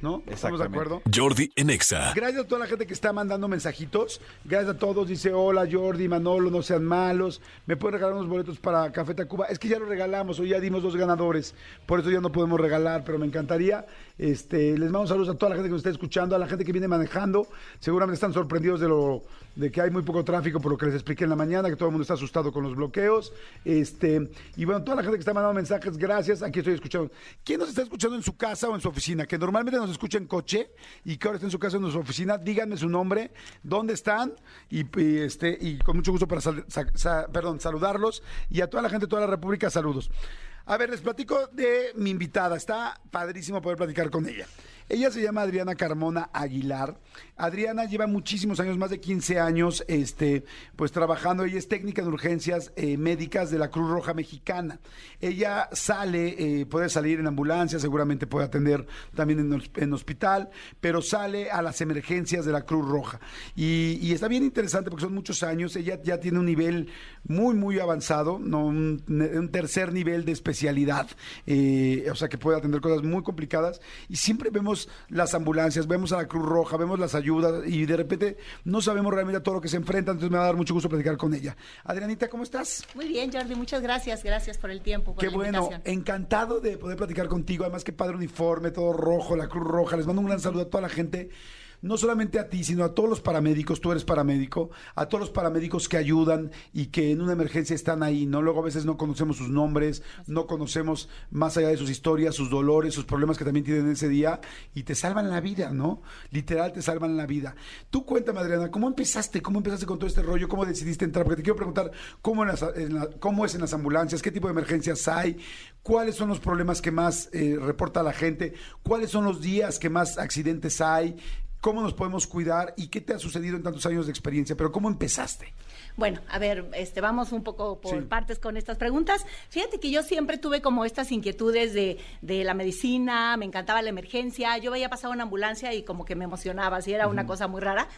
[SPEAKER 2] ¿No? ¿Estamos de acuerdo?
[SPEAKER 1] Jordi en Exa.
[SPEAKER 2] Gracias a toda la gente que está mandando mensajitos. Gracias a todos. Dice, hola Jordi, Manolo, no sean malos. ¿Me pueden regalar unos boletos para Café Tacuba? Es que ya lo regalamos, hoy ya dimos dos ganadores. Por eso ya no podemos regalar, pero me encantaría. Este, les mando saludos a toda la gente que nos está escuchando, a la gente que viene manejando. Seguramente están sorprendidos de lo de que hay muy poco tráfico por lo que les expliqué en la mañana, que todo el mundo está asustado con los bloqueos. Este, y bueno, toda la gente que está mandando mensajes, gracias. Aquí estoy escuchando. ¿Quién nos está escuchando en su casa o en su oficina? Que normalmente nos escucha en coche y que ahora está en su casa en su oficina. Díganme su nombre, dónde están y, y, este y con mucho gusto para sal- saludarlos y a toda la gente de toda la República saludos. A ver, les platico de mi invitada. Está padrísimo poder platicar con ella. Ella se llama Adriana Carmona Aguilar. Adriana lleva muchísimos años, más de 15 años, este, pues trabajando. Ella es técnica de urgencias eh, médicas de la Cruz Roja Mexicana. Ella sale, eh, puede salir en ambulancia, seguramente puede atender también en, hos- en hospital, pero sale a las emergencias de la Cruz Roja. Y, está bien interesante porque son muchos años. Ella ya tiene un nivel muy, muy avanzado, ¿no? un, un tercer nivel de especialidad, eh, o sea que puede atender cosas muy complicadas. Y siempre vemos las ambulancias, vemos a la Cruz Roja, vemos las ayudas y de repente no sabemos realmente a todo lo que se enfrentan. Entonces me va a dar mucho gusto platicar con ella. Adrianita, ¿cómo estás?
[SPEAKER 9] Muy bien, Jordi, muchas gracias. Gracias por el tiempo, por
[SPEAKER 2] Qué
[SPEAKER 9] la
[SPEAKER 2] bueno,
[SPEAKER 9] invitación.
[SPEAKER 2] encantado de poder platicar contigo. Además, qué padre uniforme, todo rojo, la Cruz Roja. Les mando un gran saludo a toda la gente. No solamente a ti, sino a todos los paramédicos, tú eres paramédico, a todos los paramédicos que ayudan y que en una emergencia están ahí, ¿no? Luego a veces no conocemos sus nombres, no conocemos más allá de sus historias, sus dolores, sus problemas que también tienen ese día y te salvan la vida, ¿no? Literal te salvan la vida. Tú cuéntame, Adriana, ¿cómo empezaste? ¿Cómo empezaste con todo este rollo? ¿Cómo decidiste entrar? Porque te quiero preguntar cómo, en las- en la- cómo es en las ambulancias, qué tipo de emergencias hay, cuáles son los problemas que más eh, reporta la gente, cuáles son los días que más accidentes hay, cómo nos podemos cuidar y qué te ha sucedido en tantos años de experiencia. Pero ¿cómo empezaste?
[SPEAKER 9] Bueno, a ver, este, vamos un poco por
[SPEAKER 2] Sí.
[SPEAKER 9] partes con estas preguntas. Fíjate que yo siempre tuve como estas inquietudes de, de la medicina, me encantaba la emergencia, yo veía pasar una ambulancia y como que me emocionaba, así era una cosa muy rara.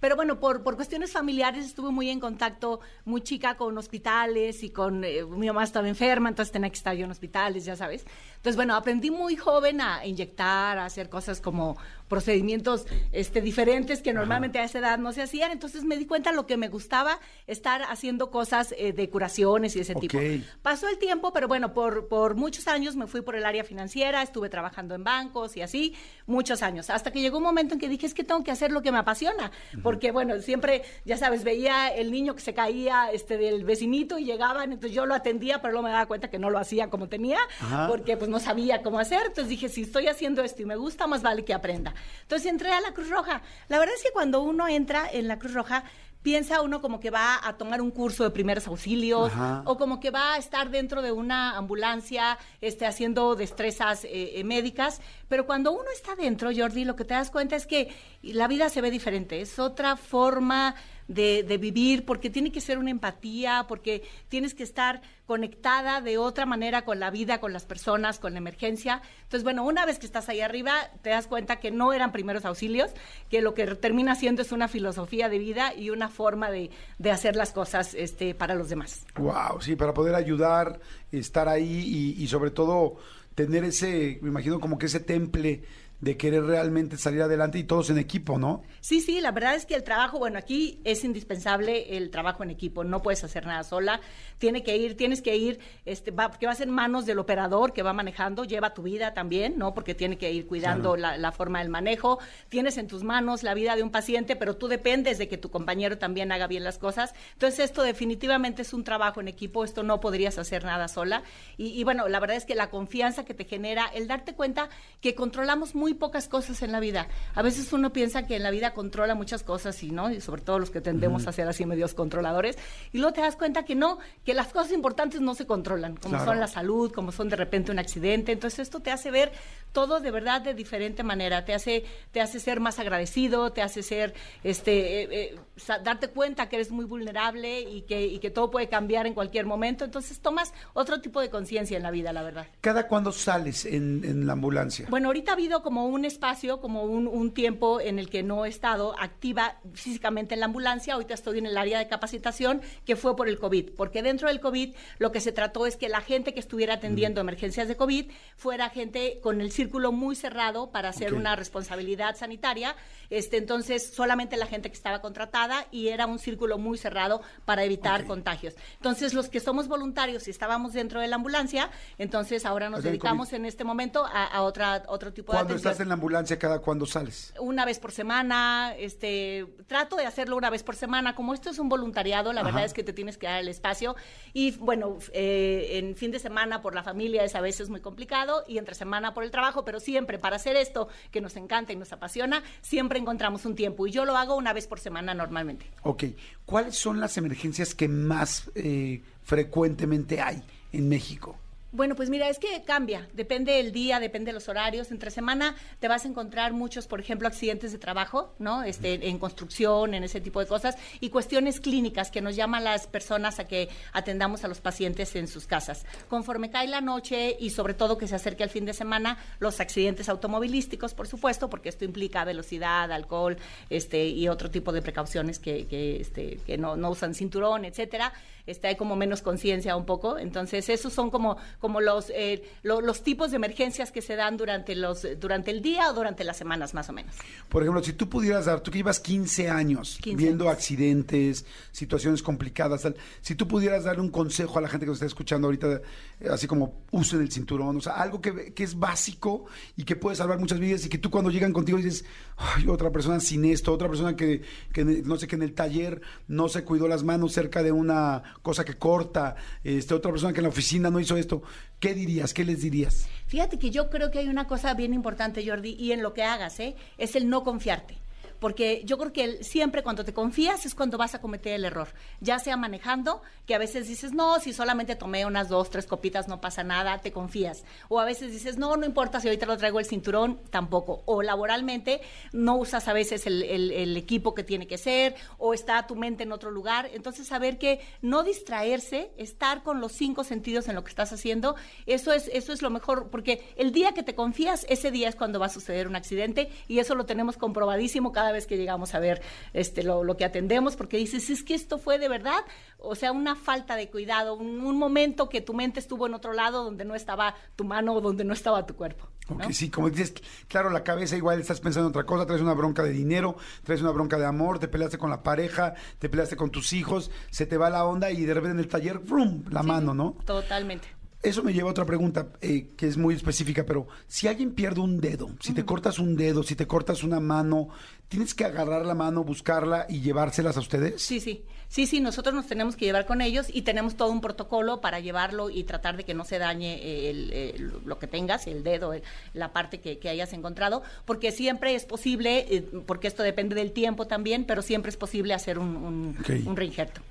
[SPEAKER 9] Pero bueno, por, por cuestiones familiares estuve muy en contacto, muy chica, con hospitales y con... eh, mi mamá estaba enferma, entonces tenía que estar yo en hospitales, ya sabes. Entonces, bueno, aprendí muy joven a inyectar, a hacer cosas como procedimientos este, diferentes que normalmente a esa edad no se hacían. Entonces me di cuenta lo que me gustaba, estar haciendo cosas eh, de curaciones y ese tipo. Pasó el tiempo, pero bueno, por, por muchos años me fui por el área financiera, estuve trabajando en bancos y así, muchos años. Hasta que llegó un momento en que dije, es que tengo que hacer lo que me apasiona. Porque, bueno, siempre, ya sabes, veía el niño que se caía este, del vecinito y llegaban, entonces yo lo atendía, pero luego me daba cuenta que no lo hacía como tenía,
[SPEAKER 2] Ajá.
[SPEAKER 9] porque pues no sabía cómo hacer. Entonces dije, si estoy haciendo esto y me gusta, más vale que aprenda. Entonces entré a la Cruz Roja. La verdad es que cuando uno entra en la Cruz Roja, piensa uno como que va a tomar un curso de primeros auxilios
[SPEAKER 2] Ajá.
[SPEAKER 9] o como que va a estar dentro de una ambulancia este, haciendo destrezas eh, eh, médicas, pero cuando uno está dentro, Jordi, lo que te das cuenta es que la vida se ve diferente, es otra forma de, vivir, porque tiene que ser una empatía, porque tienes que estar conectada de otra manera con la vida, con las personas, con la emergencia. Entonces, bueno, una vez que estás ahí arriba, te das cuenta que no eran primeros auxilios, que lo que termina siendo es una filosofía de vida y una forma de, de hacer las cosas este, para los demás.
[SPEAKER 2] Wow, sí, para poder ayudar, estar ahí y sobre todo tener ese, me imagino como que ese temple de querer realmente salir adelante y todos en equipo, ¿no?
[SPEAKER 9] Sí, sí, la verdad es que el trabajo, bueno, aquí es indispensable el trabajo en equipo, no puedes hacer nada sola, tiene que ir, tienes que ir, este, va, que vas en manos del operador que va manejando, lleva tu vida también, ¿no? Porque tiene que ir cuidando la, la forma del manejo, tienes en tus manos la vida de un paciente, pero tú dependes de que tu compañero también haga bien las cosas, entonces esto definitivamente es un trabajo en equipo, esto no podrías hacer nada sola, y, y bueno, la verdad es que la confianza que te genera, el darte cuenta que controlamos muy pocas cosas en la vida, a veces uno piensa que en la vida controla muchas cosas y no, y sobre todo los que tendemos a ser así medios controladores, y luego te das cuenta que no, que las cosas importantes no se controlan, como
[SPEAKER 2] Claro.
[SPEAKER 9] son la salud, como son de repente un accidente, entonces esto te hace ver todo de verdad de diferente manera, te hace, te hace ser más agradecido, te hace ser, este, eh, eh, darte cuenta que eres muy vulnerable y que, y que todo puede cambiar en cualquier momento, entonces tomas otro tipo de conciencia en la vida, la verdad.
[SPEAKER 2] ¿Cada cuándo sales en, en la ambulancia?
[SPEAKER 9] Bueno, ahorita ha habido como un espacio, como un, un tiempo en el que no he estado activa físicamente en la ambulancia. Ahorita estoy en el área de capacitación que fue por el COVID, porque dentro del COVID lo que se trató es que la gente que estuviera atendiendo emergencias de COVID fuera gente con el círculo muy cerrado para hacer una responsabilidad sanitaria. Este, entonces, solamente la gente que estaba contratada y era un círculo muy cerrado para evitar contagios. Entonces, los que somos voluntarios y estábamos dentro de la ambulancia, entonces ahora nos dedicamos
[SPEAKER 2] COVID.
[SPEAKER 9] en este momento a, a otra, otro tipo de atención.
[SPEAKER 2] Estás en la ambulancia, ¿cada cuándo sales?
[SPEAKER 9] Una vez por semana, este, trato de hacerlo una vez por semana. Como esto es un voluntariado, la verdad es que te tienes que dar el espacio. Y bueno, eh, en fin de semana por la familia es a veces muy complicado y entre semana por el trabajo, pero siempre para hacer esto que nos encanta y nos apasiona, siempre encontramos un tiempo. Y yo lo hago una vez por semana normalmente.
[SPEAKER 2] Ok. ¿Cuáles son las emergencias que más eh, frecuentemente hay en México?
[SPEAKER 9] Bueno, pues mira, es que cambia, depende del día, depende de los horarios. Entre semana te vas a encontrar muchos, por ejemplo, accidentes de trabajo, ¿no? Este, en construcción, en ese tipo de cosas, y cuestiones clínicas que nos llaman las personas a que atendamos a los pacientes en sus casas. Conforme cae la noche y sobre todo que se acerque al fin de semana, los accidentes automovilísticos, por supuesto, porque esto implica velocidad, alcohol, este, y otro tipo de precauciones que, que, este, que no, no usan cinturón, etcétera. Este, hay como menos conciencia un poco. Entonces, esos son como, como los, eh, lo- los tipos de emergencias que se dan durante, los, durante el día o durante las semanas, más o menos.
[SPEAKER 2] Por ejemplo, si tú pudieras dar, tú que llevas 15 años
[SPEAKER 9] 15
[SPEAKER 2] viendo
[SPEAKER 9] años.
[SPEAKER 2] accidentes, situaciones complicadas, tal, si tú pudieras darle un consejo a la gente que nos está escuchando ahorita, eh, así como usen el cinturón, o sea, algo que, que es básico y que puede salvar muchas vidas y que tú cuando llegan contigo dices, ay, otra persona sin esto, otra persona que, que no sé, que en el taller no se cuidó las manos cerca de una cosa que corta, este, otra persona que en la oficina no hizo esto, ¿qué dirías? ¿Qué les dirías?
[SPEAKER 9] Fíjate que yo creo que hay una cosa bien importante, Jordi, y en lo que hagas, ¿eh? es el no confiarte. Porque yo creo que siempre cuando te confías es cuando vas a cometer el error. Ya sea manejando, que a veces dices, no, si solamente tomé unas dos, tres copitas, no pasa nada, te confías. O a veces dices, no, no importa si ahorita lo traigo el cinturón, tampoco. O laboralmente, no usas a veces el, el- el equipo que tiene que ser, o está tu mente en otro lugar. Entonces, saber que no distraerse, estar con los cinco sentidos en lo que estás haciendo, eso es, eso es lo mejor, porque el día que te confías, ese día es cuando va a suceder un accidente, y eso lo tenemos comprobadísimo cada vez que llegamos a ver este, lo, lo que atendemos, porque dices, es que esto fue de verdad, o sea, una falta de cuidado, un, un momento que tu mente estuvo en otro lado donde no estaba tu mano o donde no estaba tu cuerpo.
[SPEAKER 2] sí, como dices, claro, la cabeza igual estás pensando en otra cosa, traes una bronca de dinero, traes una bronca de amor, te peleaste con la pareja, te peleaste con tus hijos, se te va la onda y de repente en el taller, ¡brum! la mano, ¿no?
[SPEAKER 9] Totalmente.
[SPEAKER 2] Eso me lleva a otra pregunta eh, que es muy específica, pero si alguien pierde un dedo, si te cortas un dedo, si te cortas una mano, ¿tienes que agarrar la mano, buscarla y llevárselas a ustedes?
[SPEAKER 9] Sí, sí. Sí, sí, nosotros nos tenemos que llevar con ellos y tenemos todo un protocolo para llevarlo y tratar de que no se dañe el- el- lo que tengas, el dedo, el- la parte que, que hayas encontrado, porque siempre es posible, eh, porque esto depende del tiempo también, pero siempre es posible hacer un, un, reinjerto.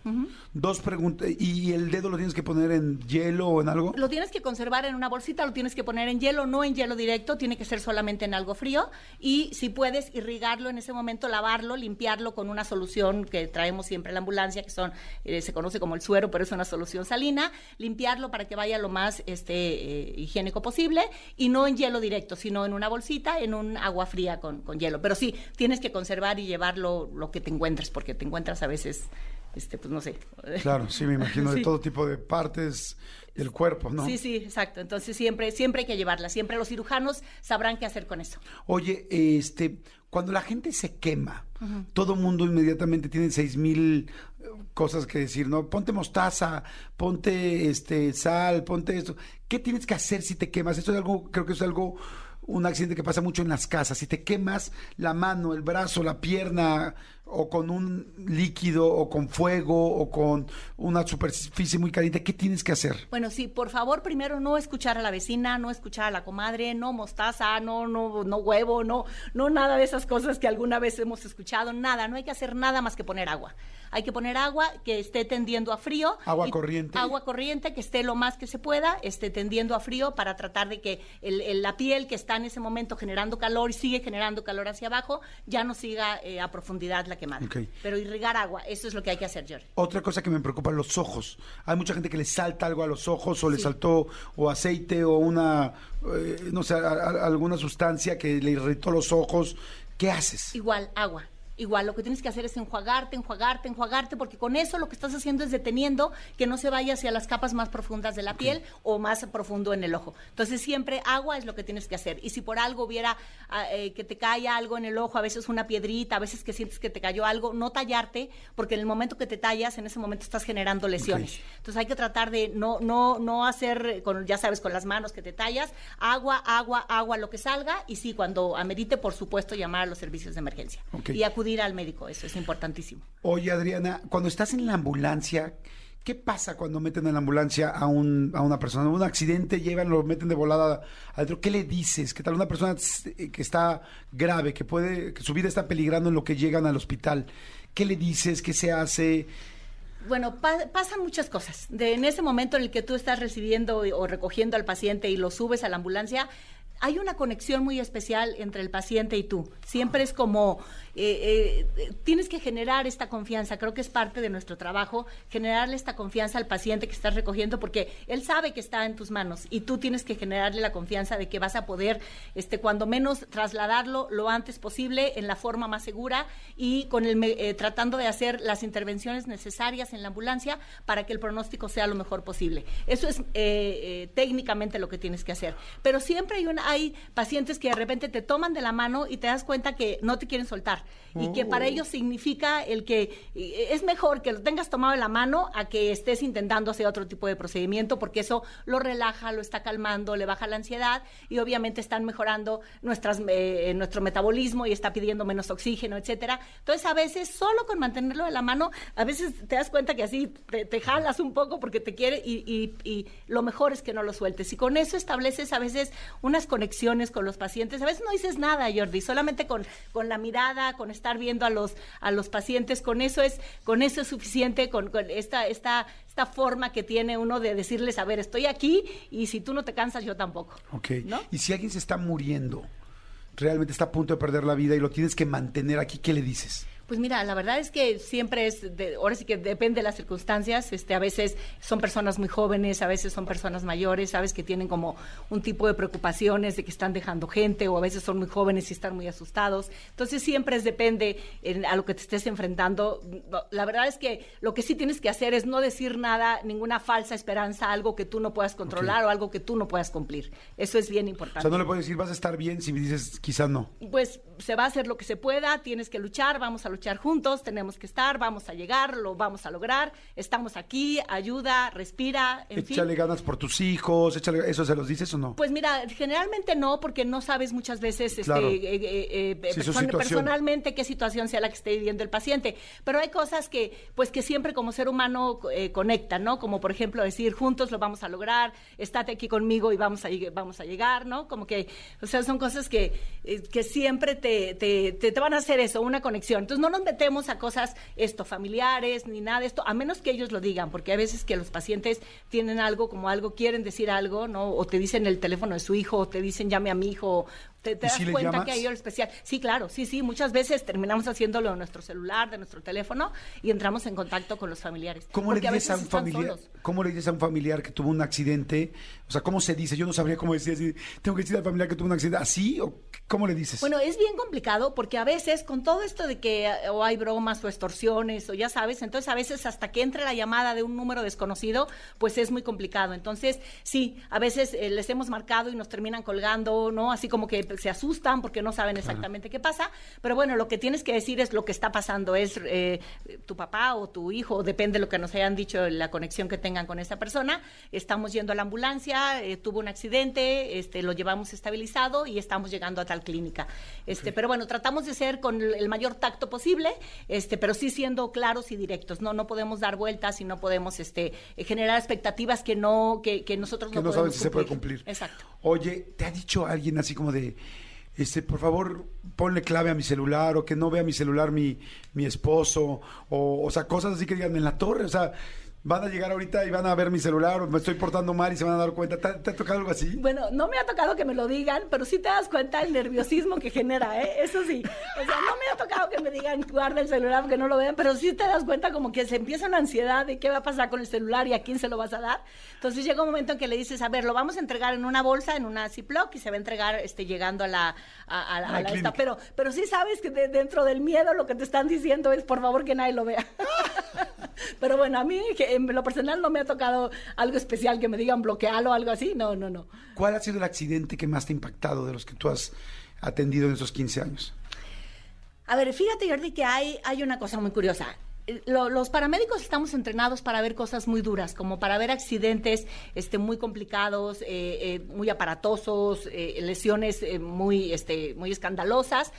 [SPEAKER 2] Dos preguntas, ¿y el dedo lo tienes que poner en hielo o en algo?
[SPEAKER 9] Lo tienes que conservar en una bolsita, lo tienes que poner en hielo, no en hielo directo, tiene que ser solamente en algo frío y si puedes irrigarlo en ese momento, lavarlo, limpiarlo con una solución que traemos siempre en la ambulancia, que son eh, se conoce como el suero, pero es una solución salina, limpiarlo para que vaya lo más este eh, higiénico posible y no en hielo directo, sino en una bolsita, en un agua fría con, con hielo. Pero sí, tienes que conservar y llevarlo lo que te encuentres, porque te encuentras a veces este, pues no sé.
[SPEAKER 2] Claro, sí, me imagino de todo tipo de partes del cuerpo, ¿no?
[SPEAKER 9] Sí, sí, exacto. Entonces siempre, siempre hay que llevarla. Siempre los cirujanos sabrán qué hacer con eso.
[SPEAKER 2] Oye, este, cuando la gente se quema, todo mundo inmediatamente tiene seis mil eh, cosas que decir, ¿no? Ponte mostaza, ponte este sal, ponte esto. ¿Qué tienes que hacer si te quemas? Esto es algo, creo que es algo, un accidente que pasa mucho en las casas. Si te quemas la mano, el brazo, la pierna, o con un líquido, o con fuego, o con una superficie muy caliente, ¿qué tienes que hacer?
[SPEAKER 9] Bueno, sí, por favor, primero no escuchar a la vecina, no escuchar a la comadre, no mostaza, no, no, no huevo, no, no nada de esas cosas que alguna vez hemos escuchado, nada, no hay que hacer nada más que poner agua. Hay que poner agua que esté tendiendo a frío.
[SPEAKER 2] Agua
[SPEAKER 9] y-
[SPEAKER 2] corriente.
[SPEAKER 9] Agua corriente que esté lo más que se pueda, esté tendiendo a frío para tratar de que el- el- la piel que está en ese momento generando calor y sigue generando calor hacia abajo, ya no siga eh, a profundidad la quemada.
[SPEAKER 2] Ok.
[SPEAKER 9] Pero irrigar agua, eso es lo que hay que hacer, George.
[SPEAKER 2] Otra cosa que me preocupa, los ojos. Hay mucha gente que le salta algo a los ojos o le saltó o aceite o una, eh, no sé, a- a- alguna sustancia que le irritó los ojos. ¿Qué haces?
[SPEAKER 9] Igual, agua. Igual, lo que tienes que hacer es enjuagarte, enjuagarte, enjuagarte, porque con eso lo que estás haciendo es deteniendo que no se vaya hacia las capas más profundas de la piel o más profundo en el ojo. Entonces, siempre agua es lo que tienes que hacer. Y si por algo hubiera ah, eh, que te cae algo en el ojo, a veces una piedrita, a veces que sientes que te cayó algo, no tallarte, porque en el momento que te tallas, en ese momento estás generando lesiones. Entonces, hay que tratar de no, no, no hacer, con, ya sabes, con las manos que te tallas, agua, agua, agua, lo que salga, y sí, cuando amerite, por supuesto, llamar a los servicios de emergencia.
[SPEAKER 2] Ok.
[SPEAKER 9] Y acudir al médico, eso es importantísimo.
[SPEAKER 2] Oye, Adriana, cuando estás en la ambulancia, ¿qué pasa cuando meten en la ambulancia a, un, a una persona? Un accidente, llevan, lo meten de volada adentro. ¿Qué le dices? ¿Qué tal una persona eh, que está grave, que puede, que su vida está peligrando en lo que llegan al hospital? ¿Qué le dices? ¿Qué se hace?
[SPEAKER 9] Bueno, pa- pasan muchas cosas. De, en ese momento en el que tú estás recibiendo o recogiendo al paciente y lo subes a la ambulancia, hay una conexión muy especial entre el paciente y tú. Siempre es como, eh, eh, tienes que generar esta confianza. Creo que es parte de nuestro trabajo, generarle esta confianza al paciente que estás recogiendo, porque él sabe que está en tus manos y tú tienes que generarle la confianza de que vas a poder, este, cuando menos, trasladarlo lo antes posible en la forma más segura y con el, eh, tratando de hacer las intervenciones necesarias en la ambulancia para que el pronóstico sea lo mejor posible. Eso es eh, técnicamente lo que tienes que hacer. Pero siempre hay, una, hay pacientes que de repente te toman de la mano y te das cuenta que no te quieren soltar y que para ellos significa el que eh, es mejor que lo tengas tomado de la mano a que estés intentando hacer otro tipo de procedimiento porque eso lo relaja, lo está calmando, le baja la ansiedad y obviamente están mejorando nuestras, eh, nuestro metabolismo y está pidiendo menos oxígeno, etcétera. Entonces a veces solo con mantenerlo de la mano, a veces te das cuenta que así te, te jalas un poco porque te quiere y, y- y lo mejor es que no lo sueltes. Y con eso estableces a veces unas conexiones con los pacientes. A veces no dices nada, Jordi, solamente con, con la mirada, con estar viendo a los, a los pacientes, con eso es, con eso es suficiente, con, con esta, esta, esta forma que tiene uno de decirles, a ver, estoy aquí y si tú no te cansas, yo tampoco.
[SPEAKER 2] Ok.
[SPEAKER 9] ¿No?
[SPEAKER 2] Y si alguien se está muriendo, realmente está a punto de perder la vida y lo tienes que mantener aquí, ¿qué le dices?
[SPEAKER 9] Pues mira, la verdad es que siempre es, de- ahora sí que depende de las circunstancias, este, a veces son personas muy jóvenes, a veces son personas mayores, sabes que tienen como un tipo de preocupaciones de que están dejando gente o a veces son muy jóvenes y están muy asustados. Entonces siempre es depende en- a lo que te estés enfrentando. La verdad es que lo que sí tienes que hacer es no decir nada, ninguna falsa esperanza, algo que tú no puedas controlar o algo que tú no puedas cumplir. Eso es bien
[SPEAKER 2] O
[SPEAKER 9] importante.
[SPEAKER 2] sea, no le puedes decir vas a estar bien si me dices quizá no.
[SPEAKER 9] pues se va a hacer lo que se pueda, tienes que luchar, vamos a luchar juntos, tenemos que estar, vamos a llegar, lo vamos a lograr, estamos aquí, ayuda, respira, en
[SPEAKER 2] Échale
[SPEAKER 9] fin.
[SPEAKER 2] ganas por tus hijos, échale, ¿eso se los dices o no?
[SPEAKER 9] Pues mira, generalmente no, porque no sabes muchas veces este,
[SPEAKER 2] Claro.
[SPEAKER 9] eh, eh, eh,
[SPEAKER 2] Sí, su
[SPEAKER 9] person-
[SPEAKER 2] situación.
[SPEAKER 9] personalmente qué situación sea la que esté viviendo el paciente. Pero hay cosas que, pues que siempre como ser humano conectan, ¿no? Como por ejemplo decir, juntos lo vamos a lograr, estate aquí conmigo y vamos a, vamos a llegar, ¿no? Como que, o sea, son cosas que, que siempre te, te, van a hacer eso, una conexión. Entonces no nos metemos a cosas, esto, familiares, ni nada de esto, a menos que ellos lo digan, porque hay veces que los pacientes tienen algo, como algo, quieren decir algo, ¿no? O te dicen el teléfono de su hijo, o te dicen llame a mi hijo, te, te
[SPEAKER 2] ¿Y
[SPEAKER 9] das
[SPEAKER 2] si
[SPEAKER 9] cuenta que hay algo especial. Sí, claro, sí, sí, muchas veces terminamos haciéndolo en nuestro celular, de nuestro teléfono y entramos en contacto con los familiares.
[SPEAKER 2] ¿Cómo le dices a, un familiar? ¿Cómo le dices a un familiar que tuvo un accidente? O sea, ¿cómo se dice? Yo no sabría cómo decir así. Tengo que decir al familiar que tuvo un accidente. ¿Así o cómo le dices?
[SPEAKER 9] Bueno, es bien complicado porque a veces con todo esto de que o hay bromas o extorsiones o ya sabes, entonces a veces hasta que entre la llamada de un número desconocido, pues es muy complicado. Entonces, sí, a veces eh, les hemos marcado y nos terminan colgando, ¿no? Así como que se asustan porque no saben exactamente qué pasa. Pero bueno, lo que tienes que decir es lo que está pasando, es eh, tu papá o tu hijo, depende de lo que nos hayan dicho, la conexión que tengan con esa persona. Estamos yendo a la ambulancia, eh, tuvo un accidente, este, lo llevamos estabilizado y estamos llegando a tal clínica. Este, Pero bueno, tratamos de ser con el mayor tacto posible, este, pero sí siendo claros y directos. No, no podemos dar vueltas y no podemos este, eh, generar expectativas que no, que, que nosotros
[SPEAKER 2] que
[SPEAKER 9] no,
[SPEAKER 2] no saben
[SPEAKER 9] podemos
[SPEAKER 2] si se puede cumplir.
[SPEAKER 9] Exacto.
[SPEAKER 2] Oye, ¿te ha dicho alguien así como de, este, por favor, ponle clave a mi celular o que no vea mi celular mi, mi esposo o, o sea, cosas así que digan en la torre, o sea, van a llegar ahorita y van a ver mi celular o me estoy portando mal y se van a dar cuenta. ¿Te, ha- te ha tocado algo así?
[SPEAKER 9] Bueno, no me ha tocado que me lo digan, pero sí te das cuenta el nerviosismo que genera, ¿eh? Eso sí. O sea, no me ha tocado que me digan guarda el celular porque no lo vean, pero sí te das cuenta como que se empieza una ansiedad de qué va a pasar con el celular y a quién se lo vas a dar. Entonces llega un momento en que le dices, a ver, lo vamos a entregar en una bolsa, en una Ziploc y se va a entregar este, llegando a la... A, a-
[SPEAKER 2] la
[SPEAKER 9] la esta. Pero, pero sí sabes que de- dentro del miedo lo que te están diciendo es, por favor, que nadie lo vea. pero bueno, a mí que en lo personal no me ha tocado algo especial que me digan bloquealo o algo así. No, no, no.
[SPEAKER 2] ¿Cuál ha sido el accidente que más te ha impactado de los que tú has atendido en esos 15 años?
[SPEAKER 9] A ver, fíjate, Jordi, que hay, hay una cosa muy curiosa. Eh, lo- los paramédicos estamos entrenados para ver cosas muy duras, como para ver accidentes este, muy complicados, eh, eh, muy aparatosos, eh, lesiones muy, este, muy escandalosas.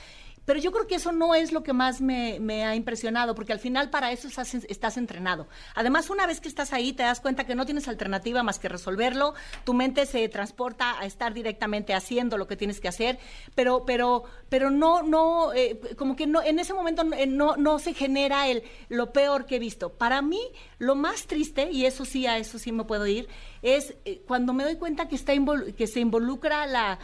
[SPEAKER 9] Pero yo creo que eso no es lo que más me, ha impresionado, porque al final para eso estás, entrenado. Además, una vez que estás ahí, te das cuenta que no tienes alternativa más que resolverlo. Tu mente se transporta a estar directamente haciendo lo que tienes que hacer, pero, pero, pero no, no, eh, como que no, en ese momento eh, no, se genera el lo peor que he visto. Para mí, lo más triste, y eso sí, a eso sí me puedo ir, es eh, cuando me doy cuenta que está que se involucra la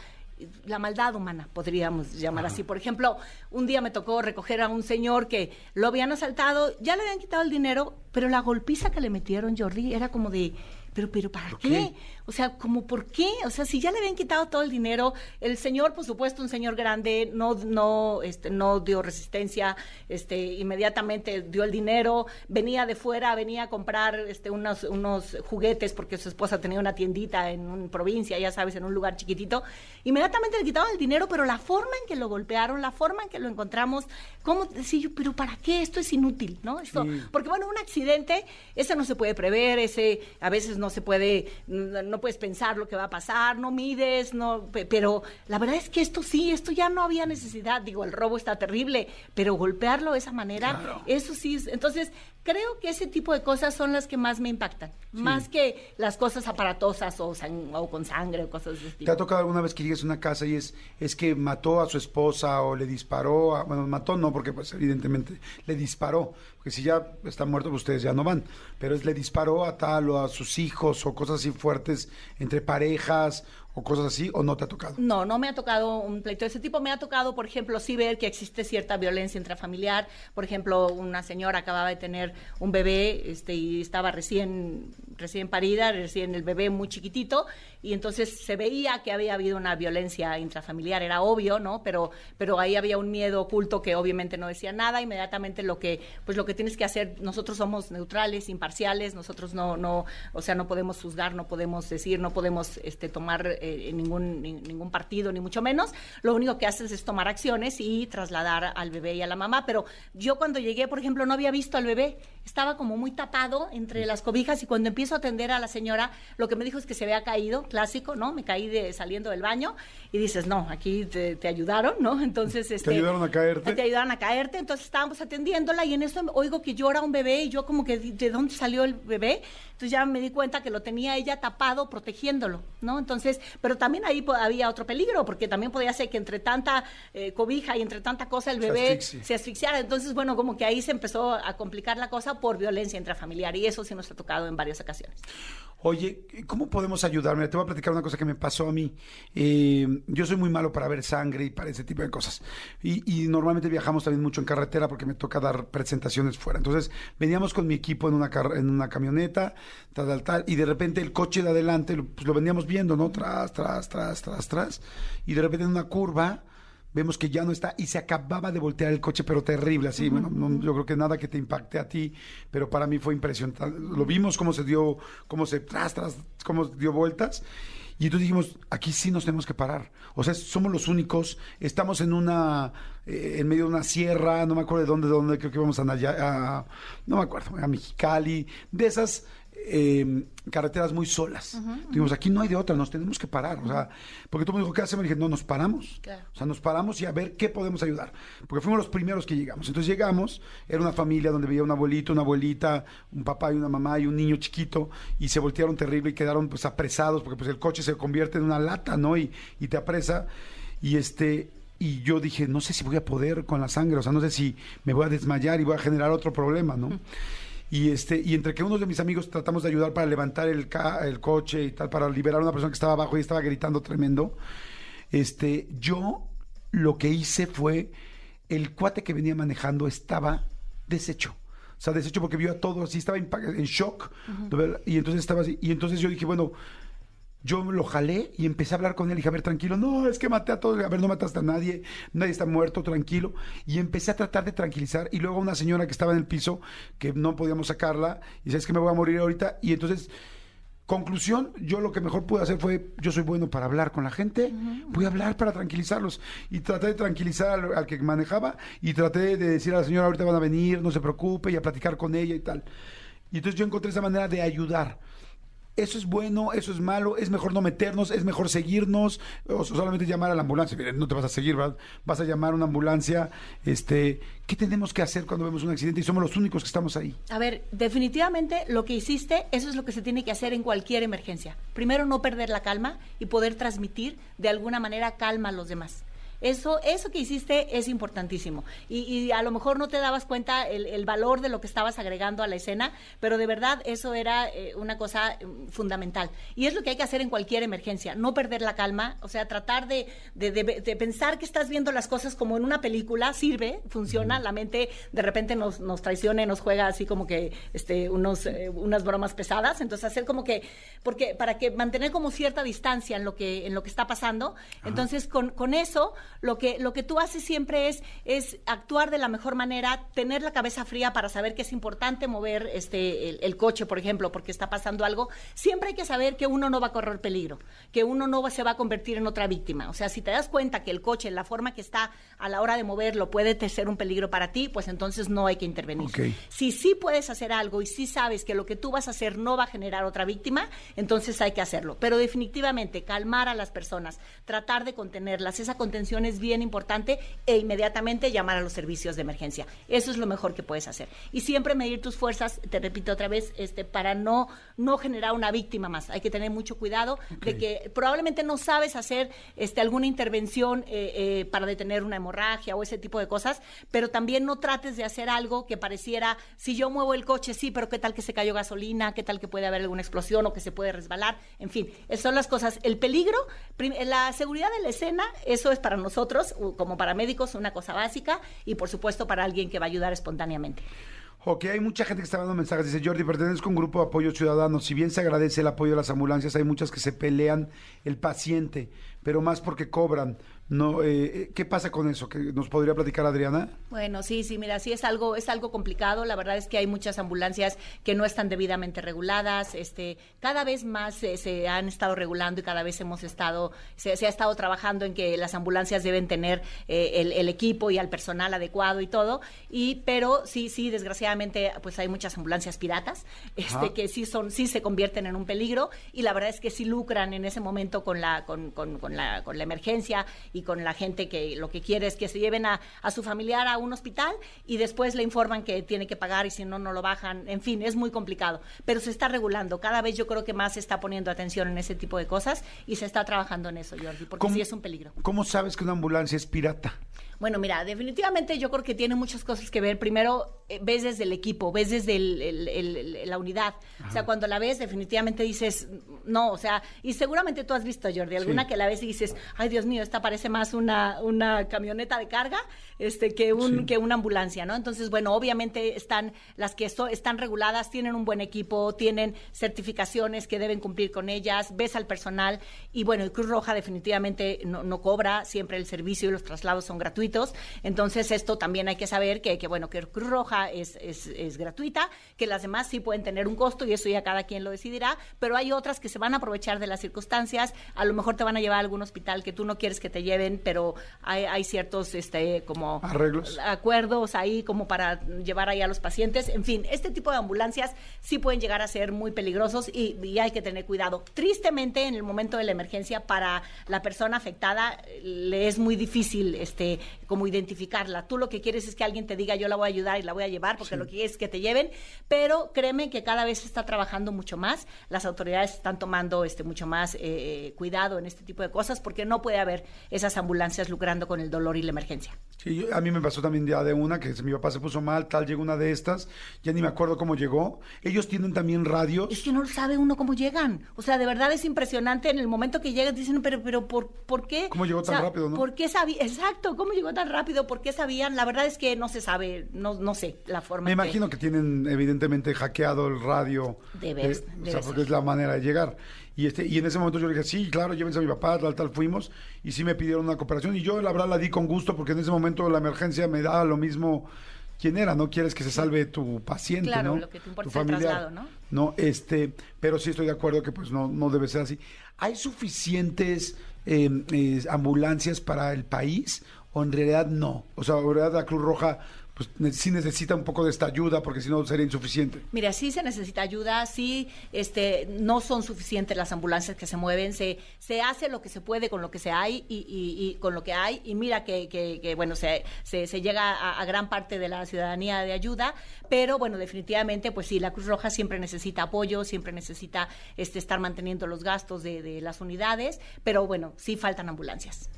[SPEAKER 9] la maldad humana, podríamos llamar así. Por ejemplo, un día me tocó recoger a un señor que lo habían asaltado, ya le habían quitado el dinero, pero la golpiza que le metieron, Jordi, era como de, pero, pero, ¿para qué? O sea, como por qué? O sea, si ya le habían quitado todo el dinero, el señor, por supuesto, un señor grande, no, no, este, no dio resistencia, este, inmediatamente dio el dinero, venía de fuera, venía a comprar este, unos, unos juguetes porque su esposa tenía una tiendita en una provincia, ya sabes, en un lugar chiquitito. Inmediatamente le quitaron el dinero, pero la forma en que lo golpearon, la forma en que lo encontramos, ¿cómo decir yo, pero para qué? Esto es inútil, ¿no? Esto, Porque bueno, un accidente, ese no se puede prever, ese a veces no se puede, no, no puedes pensar lo que va a pasar, no mides, no, pe- pero la verdad es que esto sí, esto ya no había necesidad, digo, el robo está terrible, pero golpearlo de esa manera, eso sí, es- entonces creo que ese tipo de cosas son las que más me impactan, más que las cosas aparatosas o, o con sangre o cosas de ese
[SPEAKER 2] ¿Te
[SPEAKER 9] tipo.
[SPEAKER 2] ha tocado alguna vez que llegues a una casa y es, es que mató a su esposa o le disparó? A, bueno, mató no, porque pues evidentemente le disparó. Porque si ya está muerto, pues ustedes ya no van. Pero es le disparó a tal o a sus hijos o cosas así fuertes entre parejas o cosas así, o no te ha tocado.
[SPEAKER 9] No, no me ha tocado un pleito de ese tipo. Me ha tocado, por ejemplo, sí ver que existe cierta violencia intrafamiliar. Por ejemplo, una señora acababa de tener un bebé este, y estaba recién, recién parida, recién el bebé muy chiquitito, y entonces se veía que había habido una violencia intrafamiliar. Era obvio, ¿no? Pero, pero ahí había un miedo oculto que obviamente no decía nada. Inmediatamente lo que, pues lo que tienes que hacer, nosotros somos neutrales, imparciales, nosotros no, no, o sea, no podemos juzgar, no podemos decir, no podemos este, tomar ningún, ni- ningún partido, ni mucho menos. Lo único que haces es tomar acciones y trasladar al bebé y a la mamá. Pero yo cuando llegué, por ejemplo, no había visto al bebé. Estaba como muy tapado entre las cobijas y cuando empiezo a atender a la señora, lo que me dijo es que se había caído, clásico, ¿no? Me caí de, saliendo del baño y dices, no, aquí te, te ayudaron, ¿no? Entonces, este,
[SPEAKER 2] ayudaron a caerte?
[SPEAKER 9] Te ayudaron a caerte, entonces estábamos atendiéndola y en eso oigo que llora un bebé y yo como que, ¿de de dónde salió el bebé? Entonces ya me di cuenta que lo tenía ella tapado, protegiéndolo, ¿no? Entonces, pero también ahí había otro peligro, porque también podía ser que entre tanta eh, cobija y entre tanta cosa el
[SPEAKER 2] Se
[SPEAKER 9] bebé
[SPEAKER 2] asfixie.
[SPEAKER 9] se asfixiara. Entonces, bueno, como que ahí se empezó a complicar la cosa por violencia intrafamiliar y eso sí nos ha tocado en varias ocasiones.
[SPEAKER 2] Oye, ¿cómo podemos ayudar? Mira, te voy a platicar una cosa que me pasó a mí. Eh, yo soy muy malo para ver sangre y para ese tipo de cosas. Y, normalmente viajamos también mucho en carretera porque me toca dar presentaciones fuera. Entonces, veníamos con mi equipo en una, en una camioneta, tal, tal, tal, y de repente el coche de adelante, pues lo veníamos viendo, ¿no? Tras, tras, tras, tras, tras. Y de repente en una curva vemos que ya no está y se acababa de voltear el coche, pero terrible, así. Bueno, no- yo creo que nada que te impacte a ti, pero para mí fue impresionante. Lo vimos cómo se dio, cómo se tras, tras, cómo dio vueltas. Y entonces dijimos, aquí sí nos tenemos que parar. O sea, somos los únicos, estamos en una, eh, en medio de una sierra, no me acuerdo de dónde, de dónde creo que vamos a, Naya- a- no me acuerdo, a Mexicali, de esas eh, carreteras muy solas. Dijimos, aquí no hay de otra, nos tenemos que parar. O sea, porque tú me dijo, ¿qué hacemos? Y dije, no, nos paramos.
[SPEAKER 9] Claro.
[SPEAKER 2] O sea, nos paramos y a ver qué podemos ayudar. Porque fuimos los primeros que llegamos. Entonces llegamos, era una familia donde veía un abuelito, una abuelita, un papá y una mamá y un niño chiquito, y se voltearon terrible y quedaron pues apresados, porque pues el coche se convierte en una lata, ¿no? Y, y te apresa. Y este, y yo dije, no sé si voy a poder con la sangre, o sea, no sé si me voy a desmayar y voy a generar otro problema, ¿no? Y este, y entre que unos de mis amigos tratamos de ayudar para levantar el, ca- el coche y tal, para liberar a una persona que estaba abajo y estaba gritando tremendo, este, yo lo que hice fue, el cuate que venía manejando estaba deshecho. O sea, deshecho porque vio a todo así, estaba en, en shock. Y entonces estaba así. Y entonces yo dije, bueno, yo lo jalé y empecé a hablar con él. Y dije, a ver, tranquilo, no, es que maté a todos. A ver, no mataste a nadie, nadie está muerto, tranquilo. Y empecé a tratar de tranquilizar. Y luego una señora que estaba en el piso, que no podíamos sacarla, y sabes que me voy a morir ahorita. Y entonces, conclusión, yo lo que mejor pude hacer fue, yo soy bueno para hablar con la gente, voy a hablar para tranquilizarlos. Y traté de tranquilizar al, al que manejaba y traté de decir a la señora, ahorita van a venir, no se preocupe, y a platicar con ella y tal. Y entonces yo encontré esa manera de ayudar. Eso es bueno, eso es malo, es mejor no meternos, es mejor seguirnos, o solamente llamar a la ambulancia. Miren, no te vas a seguir, ¿verdad? Vas a llamar a una ambulancia. Este, ¿Qué tenemos que hacer cuando vemos un accidente y somos los únicos que estamos ahí?
[SPEAKER 9] A ver, definitivamente lo que hiciste, eso es lo que se tiene que hacer en cualquier emergencia. Primero, no perder la calma y poder transmitir de alguna manera calma a los demás. Eso, eso que hiciste es importantísimo. Y, y a lo mejor no te dabas cuenta el, el valor de lo que estabas agregando a la escena, pero de verdad eso era eh, una cosa eh, fundamental. Y es lo que hay que hacer en cualquier emergencia, no perder la calma, o sea, tratar de, de- de- de pensar que estás viendo las cosas como en una película, sirve, funciona, la mente de repente nos, nos traiciona y nos juega así como que este, unos, eh, unas bromas pesadas, entonces hacer como que, porque para que mantener como cierta distancia en lo que, en lo que está pasando, entonces con, con eso lo que, lo que tú haces siempre es, es actuar de la mejor manera, tener la cabeza fría para saber que es importante mover este, el, el coche, por ejemplo, porque está pasando algo. Siempre hay que saber que uno no va a correr peligro, que uno no va- se va a convertir en otra víctima. O sea, si te das cuenta que el coche, la forma que está a la hora de moverlo, puede ser un peligro para ti, pues entonces no hay que intervenir.
[SPEAKER 2] Ok.
[SPEAKER 9] Si sí puedes hacer algo y sí sabes que lo que tú vas a hacer no va a generar otra víctima, entonces hay que hacerlo. Pero definitivamente calmar a las personas, tratar de contenerlas, esa contención es bien importante e inmediatamente llamar a los servicios de emergencia. Eso es lo mejor que puedes hacer. Y siempre medir tus fuerzas, te repito otra vez, este, para no, no generar una víctima más. Hay que tener mucho cuidado de que probablemente no sabes hacer este, alguna intervención eh, eh, para detener una hemorragia o ese tipo de cosas, pero también no trates de hacer algo que pareciera, si yo muevo el coche, sí, pero qué tal que se cayó gasolina, qué tal que puede haber alguna explosión o que se puede resbalar, en fin, esas son las cosas. El peligro, la seguridad de la escena, eso es para nosotros, u- como paramédicos, una cosa básica y por supuesto para alguien que va a ayudar espontáneamente.
[SPEAKER 2] Ok, hay mucha gente que está dando mensajes. Dice Jordi, pertenezco a un grupo de apoyo ciudadano. Si bien se agradece el apoyo de las ambulancias, hay muchas que se pelean el paciente, pero más porque cobran. No, eh, ¿Qué pasa con eso? ¿Que ¿Nos podría platicar Adriana?
[SPEAKER 9] Bueno, sí, sí, mira, sí es algo, es algo complicado. La verdad es que hay muchas ambulancias que no están debidamente reguladas. Este, cada vez más se, se han estado regulando y cada vez hemos estado, se, se ha estado trabajando en que las ambulancias deben tener eh, el, el equipo y al personal adecuado y todo. Y, pero sí, sí, desgraciadamente, pues hay muchas ambulancias piratas, este, que sí son, sí se convierten en un peligro y la verdad es que sí lucran en ese momento con la, con, con, con la, con la emergencia y con la gente que lo que quiere es que se lleven a, a su familiar a un hospital y después le informan que tiene que pagar y si no, no lo bajan. En fin, es muy complicado, pero se está regulando. Cada vez yo creo que más se está poniendo atención en ese tipo de cosas y se está trabajando en eso, Jordi, porque
[SPEAKER 2] ¿Cómo-
[SPEAKER 9] sí es un peligro.
[SPEAKER 2] ¿Cómo sabes que una ambulancia es pirata?
[SPEAKER 9] Bueno, mira, definitivamente yo creo que tiene muchas cosas que ver. Primero, eh, ves desde el equipo, ves desde el- el- el- la unidad. O sea, cuando la ves, definitivamente dices, no, o sea, y seguramente tú has visto, Jordi, alguna
[SPEAKER 2] Sí.
[SPEAKER 9] que la ves y dices, ay, Dios mío, esta parece más una, una camioneta de carga este, que, un,
[SPEAKER 2] Sí.
[SPEAKER 9] que una ambulancia, ¿no? Entonces, bueno, obviamente están las que so- están reguladas, tienen un buen equipo, tienen certificaciones que deben cumplir con ellas, ves al personal y bueno, el Cruz Roja definitivamente no, no cobra, siempre el servicio y los traslados son gratuitos, entonces esto también hay que saber que, que bueno, que Cruz Roja es, es, es gratuita, que las demás sí pueden tener un costo y eso ya cada quien lo decidirá, pero hay otras que se van a aprovechar de las circunstancias, a lo mejor te van a llevar a algún hospital que tú no quieres que te lleven, pero hay, hay ciertos este como
[SPEAKER 2] Arreglos.
[SPEAKER 9] acuerdos ahí como para llevar ahí a los pacientes. En fin, este tipo de ambulancias sí pueden llegar a ser muy peligrosos y, y hay que tener cuidado. Tristemente, en el momento de la emergencia, para la persona afectada eh, le es muy difícil este como identificarla. Tú lo que quieres es que alguien te diga yo la voy a ayudar y la voy a llevar porque lo que quieres es que te lleven, pero créeme que cada vez se está trabajando mucho más. Las autoridades están tomando este mucho más eh, cuidado en este tipo de cosas porque no puede haber esas ambulancias lucrando con el dolor y la emergencia.
[SPEAKER 2] Sí, yo- a mí me pasó también ya de una que mi papá se puso mal, tal, llegó una de estas, ya ni me acuerdo cómo llegó. Ellos tienen también radios.
[SPEAKER 9] Es que no sabe uno cómo llegan. O sea, de verdad es impresionante. En el momento que llegan, dicen, pero, pero, ¿por, ¿por qué?
[SPEAKER 2] ¿Cómo llegó
[SPEAKER 9] O
[SPEAKER 2] tan
[SPEAKER 9] sea,
[SPEAKER 2] rápido, no?
[SPEAKER 9] ¿Por qué sabía? Exacto, ¿cómo llegó tan rápido? ¿Por qué sabían? La verdad es que no se sabe, no, no sé la forma.
[SPEAKER 2] Me
[SPEAKER 9] en
[SPEAKER 2] imagino que tienen evidentemente hackeado el radio.
[SPEAKER 9] Debe-
[SPEAKER 2] eh,
[SPEAKER 9] debe
[SPEAKER 2] o sea,
[SPEAKER 9] ser.
[SPEAKER 2] porque es la manera de llegar. Y este y en ese momento yo le dije, sí, claro, llévense a mi papá, tal, tal, fuimos. Y sí me pidieron una cooperación. Y yo la verdad la di con gusto porque en ese momento la emergencia me daba lo mismo quién era, ¿no? Quieres que se salve tu paciente,
[SPEAKER 9] Claro,
[SPEAKER 2] ¿no?
[SPEAKER 9] lo que te importa
[SPEAKER 2] tu
[SPEAKER 9] es el
[SPEAKER 2] familiar.
[SPEAKER 9] traslado, ¿no?
[SPEAKER 2] No, este, pero sí estoy de acuerdo que pues no, no debe ser así. ¿Hay suficientes eh, eh, ambulancias para el país en realidad no? O sea, en realidad la Cruz Roja pues sí necesita un poco de esta ayuda porque si no sería insuficiente.
[SPEAKER 9] Mira, sí se necesita ayuda, sí, este, no son suficientes las ambulancias que se mueven, se, se hace lo que se puede con lo que se hay y, con lo que hay, y mira que, que- bueno, se, se, se llega a, a gran parte de la ciudadanía de ayuda, pero bueno, definitivamente, pues sí, la Cruz Roja siempre necesita apoyo, siempre necesita este, estar manteniendo los gastos de, de las unidades, pero bueno, sí faltan ambulancias.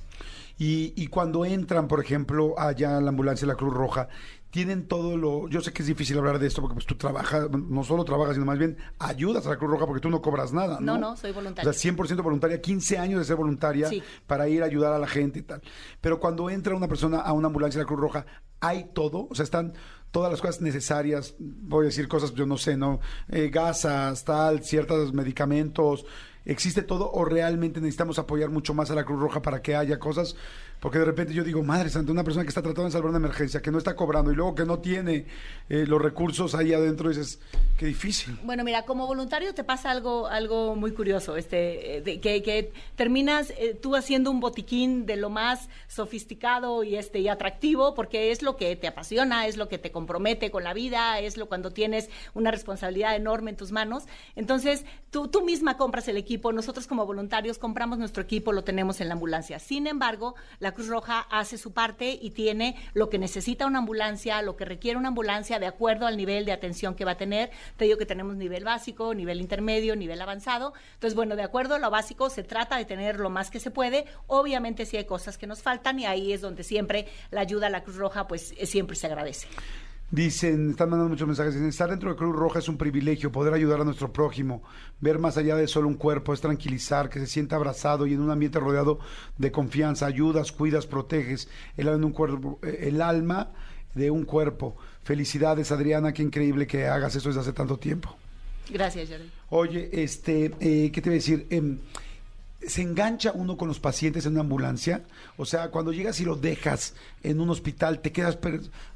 [SPEAKER 2] Y, y cuando entran, por ejemplo, allá a la ambulancia de la Cruz Roja, tienen todo lo... Yo sé que es difícil hablar de esto porque pues tú trabajas, no solo trabajas, sino más bien ayudas a la Cruz Roja porque tú no cobras nada, ¿no?
[SPEAKER 9] No, no, soy voluntaria.
[SPEAKER 2] O sea, 100% voluntaria, 15 años de ser voluntaria
[SPEAKER 9] Sí.
[SPEAKER 2] para ir a ayudar a la gente y tal. Pero cuando entra una persona a una ambulancia de la Cruz Roja, ¿hay todo? O sea, están todas las cosas necesarias, voy a decir cosas, yo no sé, ¿no? Eh, gasas, tal, ciertos medicamentos, ¿existe todo o realmente necesitamos apoyar mucho más a la Cruz Roja para que haya cosas? Porque de repente yo digo, madre santa, una persona que está tratando de salvar una emergencia, que no está cobrando y luego que no tiene eh, los recursos ahí adentro, dices, qué difícil.
[SPEAKER 9] Bueno, mira, como voluntario te pasa algo, algo muy curioso, este, eh, que terminas eh, tú haciendo un botiquín de lo más sofisticado y este y atractivo, porque es lo que te apasiona, es lo que te compromete con la vida, es lo cuando tienes una responsabilidad enorme en tus manos. Entonces, tú, tú misma compras el equipo, nosotros como voluntarios compramos nuestro equipo, lo tenemos en la ambulancia. Sin embargo, la Cruz Roja hace su parte y tiene lo que necesita una ambulancia, lo que requiere una ambulancia de acuerdo al nivel de atención que va a tener. Te digo que tenemos nivel básico, nivel intermedio, nivel avanzado. Entonces, bueno, de acuerdo a lo básico, se trata de tener lo más que se puede. Obviamente, sí hay cosas que nos faltan y ahí es donde siempre la ayuda a la Cruz Roja, pues eh, siempre se agradece.
[SPEAKER 2] Dicen, están mandando muchos mensajes, dicen, estar dentro de Cruz Roja es un privilegio, poder ayudar a nuestro prójimo, ver más allá de solo un cuerpo, es tranquilizar, que se sienta abrazado y en un ambiente rodeado de confianza, ayudas, cuidas, proteges el alma de un cuerpo, eh, el alma de un cuerpo. Felicidades, Adriana, qué increíble que hagas eso desde hace tanto tiempo.
[SPEAKER 9] Gracias, Jordi.
[SPEAKER 2] Oye, este, eh, ¿qué te voy a decir? Em, ¿Se engancha uno con los pacientes en una ambulancia? O sea, cuando llegas y lo dejas en un hospital, te quedas,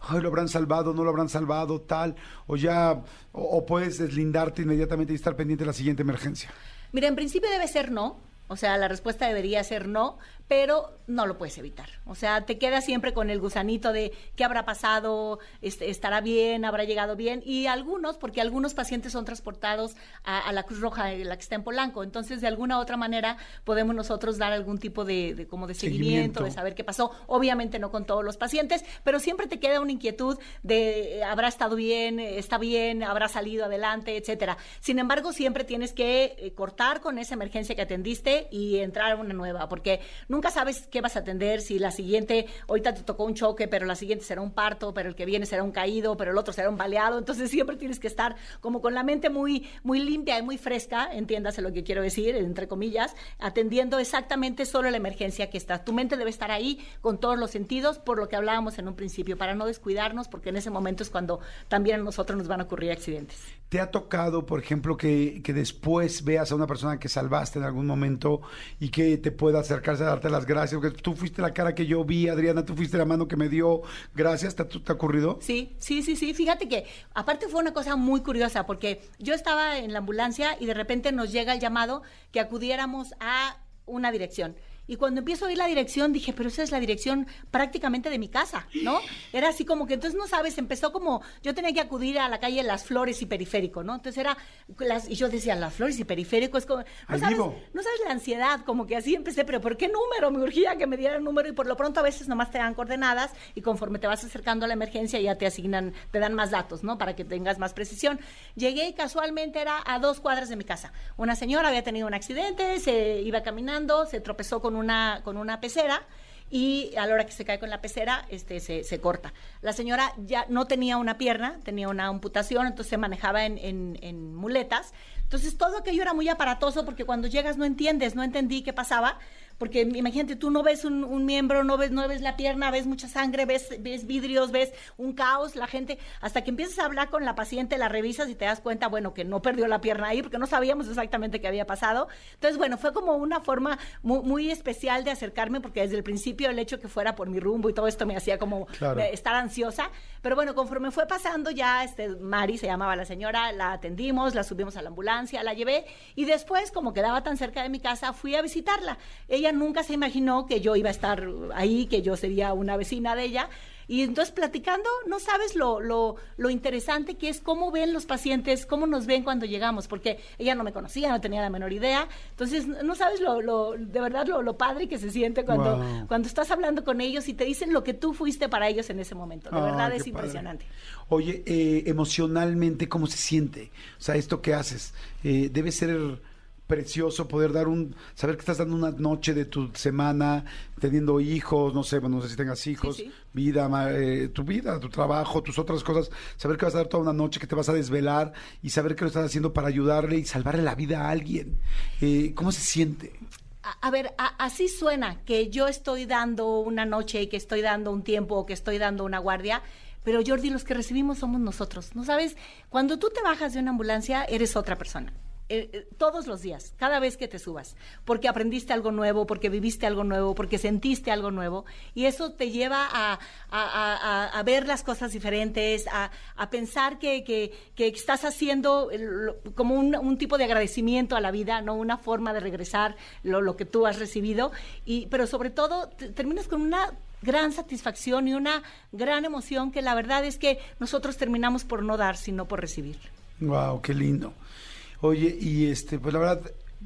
[SPEAKER 2] ay, lo habrán salvado, no lo habrán salvado, tal, o ya, o, o puedes deslindarte inmediatamente y estar pendiente de la siguiente emergencia.
[SPEAKER 9] Mira, en principio debe ser no. O sea, la respuesta debería ser no, pero no lo puedes evitar. O sea, te quedas siempre con el gusanito de qué habrá pasado, este, estará bien, habrá llegado bien. Y algunos, porque algunos pacientes son transportados a, a la Cruz Roja, eh, la que está en Polanco. Entonces, de alguna u otra manera, podemos nosotros dar algún tipo de, de como de seguimiento,
[SPEAKER 2] Seguimiento.
[SPEAKER 9] de saber qué pasó. Obviamente no con todos los pacientes, pero siempre te queda una inquietud de eh, habrá estado bien, eh, está bien, habrá salido adelante, etcétera. Sin embargo, siempre tienes que cortar con esa emergencia que atendiste y entrar a una nueva, porque nunca sabes qué vas a atender, si la siguiente, ahorita te tocó un choque, pero la siguiente será un parto, pero el que viene será un caído, pero el otro será un baleado, entonces siempre tienes que estar como con la mente muy, muy limpia y muy fresca, entiéndase lo que quiero decir, entre comillas, atendiendo exactamente solo la emergencia que está. Tu mente debe estar ahí con todos los sentidos, por lo que hablábamos en un principio, para no descuidarnos, porque en ese momento es cuando también a nosotros nos van a ocurrir accidentes.
[SPEAKER 2] ¿Te ha tocado, por ejemplo, que, que después veas a una persona que salvaste en algún momento y que te pueda acercarse a darte las gracias? Porque tú fuiste la cara que yo vi, Adriana, tú fuiste la mano que me dio gracias, ¿te, te ha ocurrido?
[SPEAKER 9] Sí, sí, sí, sí. Fíjate que aparte fue una cosa muy curiosa porque yo estaba en la ambulancia y de repente nos llega el llamado que acudiéramos a una dirección. Y cuando empiezo a oír la dirección, dije, pero esa es la dirección prácticamente de mi casa, ¿no? Era así como que entonces no sabes, empezó como, yo tenía que acudir a la calle Las Flores y Periférico, ¿no? Entonces era, las, y yo decía, Las Flores y Periférico es como, no
[SPEAKER 2] Ahí
[SPEAKER 9] sabes,
[SPEAKER 2] vivo.
[SPEAKER 9] no sabes la ansiedad, como que así empecé, pero ¿por qué número? Me urgía que me diera el número y por lo pronto a veces nomás te dan coordenadas y conforme te vas acercando a la emergencia ya te asignan, te dan más datos, ¿no? Para que tengas más precisión. Llegué y casualmente era a dos cuadras de mi casa. Una señora había tenido un accidente, se iba caminando, se tropezó con una, con una pecera y a la hora que se cae con la pecera, este, se, se corta. La señora ya no tenía una pierna, tenía una amputación, entonces se manejaba en- en muletas. Entonces todo aquello era muy aparatoso porque cuando llegas no entiendes, no entendí qué pasaba, porque imagínate, tú no ves un, un miembro, no ves, no ves la pierna, ves mucha sangre, ves, ves vidrios, ves un caos, la gente, hasta que empiezas a hablar con la paciente, la revisas y te das cuenta, bueno, que no perdió la pierna ahí, porque no sabíamos exactamente qué había pasado. Entonces, bueno, fue como una forma muy, muy especial de acercarme, porque desde el principio el hecho que fuera por mi rumbo y todo esto me hacía como
[SPEAKER 2] Claro.
[SPEAKER 9] eh, estar ansiosa. Pero bueno, conforme fue pasando ya, este, Mari se llamaba la señora, la atendimos, la subimos a la ambulancia, la llevé y después, como quedaba tan cerca de mi casa, fui a visitarla. Ella nunca se imaginó que yo iba a estar ahí, que yo sería una vecina de ella. Y entonces platicando, no sabes lo, lo, lo interesante que es cómo ven los pacientes, cómo nos ven cuando llegamos, porque ella no me conocía, no tenía la menor idea. Entonces, no sabes lo, lo de verdad lo, lo padre que se siente cuando,
[SPEAKER 2] Wow.
[SPEAKER 9] cuando estás hablando con ellos y te dicen lo que tú fuiste para ellos en ese momento. De verdad es
[SPEAKER 2] padre.
[SPEAKER 9] impresionante.
[SPEAKER 2] Oye, eh, emocionalmente, ¿cómo se siente? O sea, esto que haces, eh, debe ser precioso poder dar un, saber que estás dando una noche de tu semana, teniendo hijos, no sé, bueno, no sé si tengas hijos,
[SPEAKER 9] sí.
[SPEAKER 2] vida, eh, tu vida, tu trabajo, tus otras cosas, saber que vas a dar toda una noche, que te vas a desvelar y saber que lo estás haciendo para ayudarle y salvarle la vida a alguien. Eh, ¿Cómo se siente?
[SPEAKER 9] A, a ver, a- así suena que yo estoy dando una noche, que estoy dando un tiempo, o que estoy dando una guardia. Pero Jordi, los que recibimos somos nosotros. ¿No sabes? Cuando tú te bajas de una ambulancia, eres otra persona. Eh, eh, todos los días, cada vez que te subas, porque aprendiste algo nuevo, porque viviste algo nuevo, porque sentiste algo nuevo, y eso te lleva a, ver las cosas diferentes, a, pensar que, que- estás haciendo como un, tipo de agradecimiento a la vida, no una forma de regresar lo, que tú has recibido, pero sobre todo te- terminas con una gran satisfacción y una gran emoción que la verdad es que nosotros terminamos por no dar, sino por recibir.
[SPEAKER 2] Wow, qué lindo. Oye, y este, pues la verdad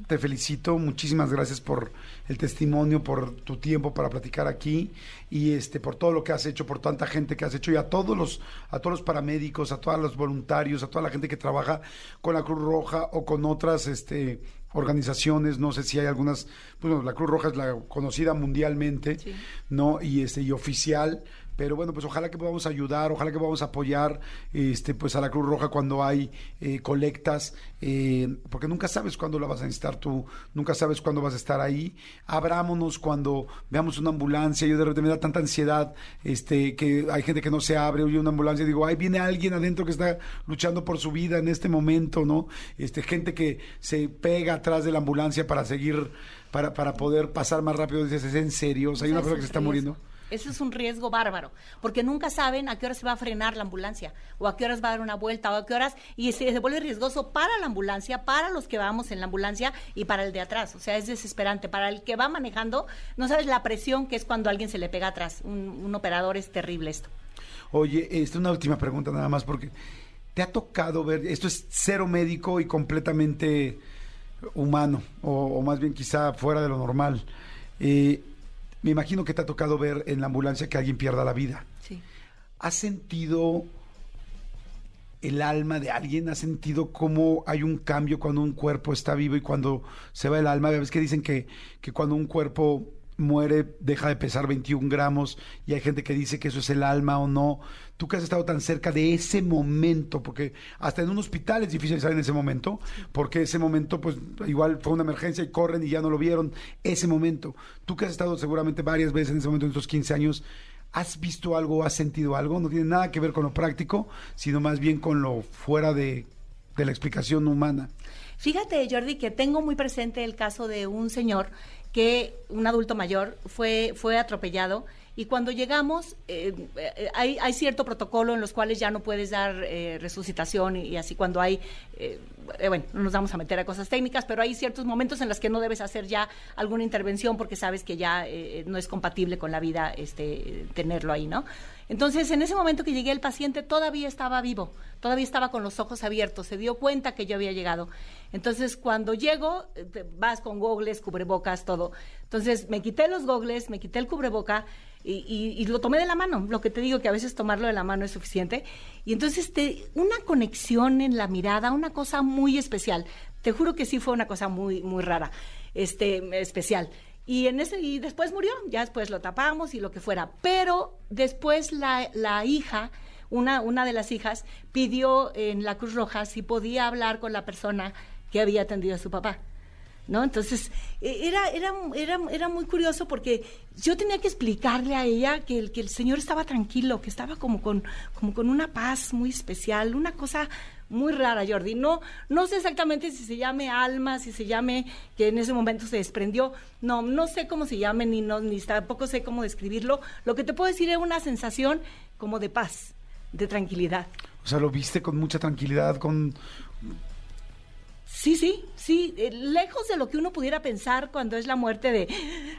[SPEAKER 2] te felicito, muchísimas gracias por el testimonio, por tu tiempo para platicar aquí y este por todo lo que has hecho, por tanta gente que has hecho y a todos los a todos los paramédicos, a todos los voluntarios, a toda la gente que trabaja con la Cruz Roja o con otras este organizaciones, no sé si hay algunas, bueno, la Cruz Roja es la conocida mundialmente,
[SPEAKER 9] Sí.
[SPEAKER 2] ¿no? Y este y oficial, pero bueno, pues ojalá que podamos ayudar, ojalá que podamos apoyar este pues a la Cruz Roja cuando hay eh, colectas, eh, porque nunca sabes cuándo la vas a necesitar tú, nunca sabes cuándo vas a estar ahí. Abrámonos cuando veamos una ambulancia, yo de repente me da tanta ansiedad, este, que hay gente que no se abre, oye una ambulancia y digo, ay, viene alguien adentro que está luchando por su vida en este momento, ¿no? Este, gente que se pega atrás de la ambulancia para seguir, para, para poder pasar más rápido, dices, ¿es en serio? O sea, hay una
[SPEAKER 9] Ese es
[SPEAKER 2] persona que se está muriendo.
[SPEAKER 9] Eso es un riesgo bárbaro, porque nunca saben a qué hora se va a frenar la ambulancia, o a qué horas va a dar una vuelta, o a qué horas, y se, se vuelve riesgoso para la ambulancia, para los que vamos en la ambulancia y para el de atrás. O sea, es desesperante. Para el que va manejando, no sabes la presión que es cuando alguien se le pega atrás. Un, operador es terrible esto.
[SPEAKER 2] Oye, este, una última pregunta nada más, porque te ha tocado ver, esto es cero médico y completamente humano, o, o más bien quizá fuera de lo normal. Eh, me imagino que te ha tocado ver en la ambulancia que alguien pierda la vida.
[SPEAKER 9] Sí.
[SPEAKER 2] ¿Has sentido el alma de alguien? ¿Has sentido cómo hay un cambio cuando un cuerpo está vivo y cuando se va el alma? ¿Ves que dicen que, que cuando un cuerpo muere, deja de pesar 21 gramos y hay gente que dice que eso es el alma o no. Tú que has estado tan cerca de ese momento, porque hasta en un hospital es difícil estar en ese momento, porque ese momento pues igual fue una emergencia y corren y ya no lo vieron, ese momento. Tú que has estado seguramente varias veces en ese momento en estos 15 años, ¿has visto algo, has sentido algo? No tiene nada que ver con lo práctico, sino más bien con lo fuera de, de la explicación humana.
[SPEAKER 9] Fíjate, Jordi, que tengo muy presente el caso de un señor que, un adulto mayor, fue, fue atropellado. Y cuando llegamos, eh, eh, hay, hay, cierto protocolo en los cuales ya no puedes dar eh, resucitación y, así cuando hay, eh, bueno, no nos vamos a meter a cosas técnicas, pero hay ciertos momentos en los que no debes hacer ya alguna intervención porque sabes que ya eh, no es compatible con la vida este, tenerlo ahí, ¿no? Entonces, en ese momento que llegué, el paciente todavía estaba vivo, todavía estaba con los ojos abiertos, se dio cuenta que yo había llegado. Entonces, cuando llego, vas con gogles, cubrebocas, todo. Entonces, me quité los gogles, me quité el cubreboca y, y, lo tomé de la mano. Lo que te digo, que a veces tomarlo de la mano es suficiente. Y entonces, te, una conexión en la mirada, una cosa muy especial. Te juro que sí fue una cosa muy, muy rara, este, especial. Y, en ese, y después murió, ya después lo tapamos y lo que fuera. Pero después la, la hija, una, una de las hijas, pidió en la Cruz Roja si podía hablar con la persona que había atendido a su papá. ¿No? Entonces, era, era, era, era muy curioso porque yo tenía que explicarle a ella que el, que el Señor estaba tranquilo, que estaba como con, como con una paz muy especial, una cosa muy rara, Jordi. No, no sé exactamente si se llame alma, si se llame que en ese momento se desprendió. No, no sé cómo se llame, ni, no, ni tampoco sé cómo describirlo. Lo que te puedo decir es una sensación como de paz, de tranquilidad.
[SPEAKER 2] O sea, lo viste con mucha tranquilidad, con...
[SPEAKER 9] Sí, sí, sí, eh, lejos de lo que uno pudiera pensar cuando es la muerte de,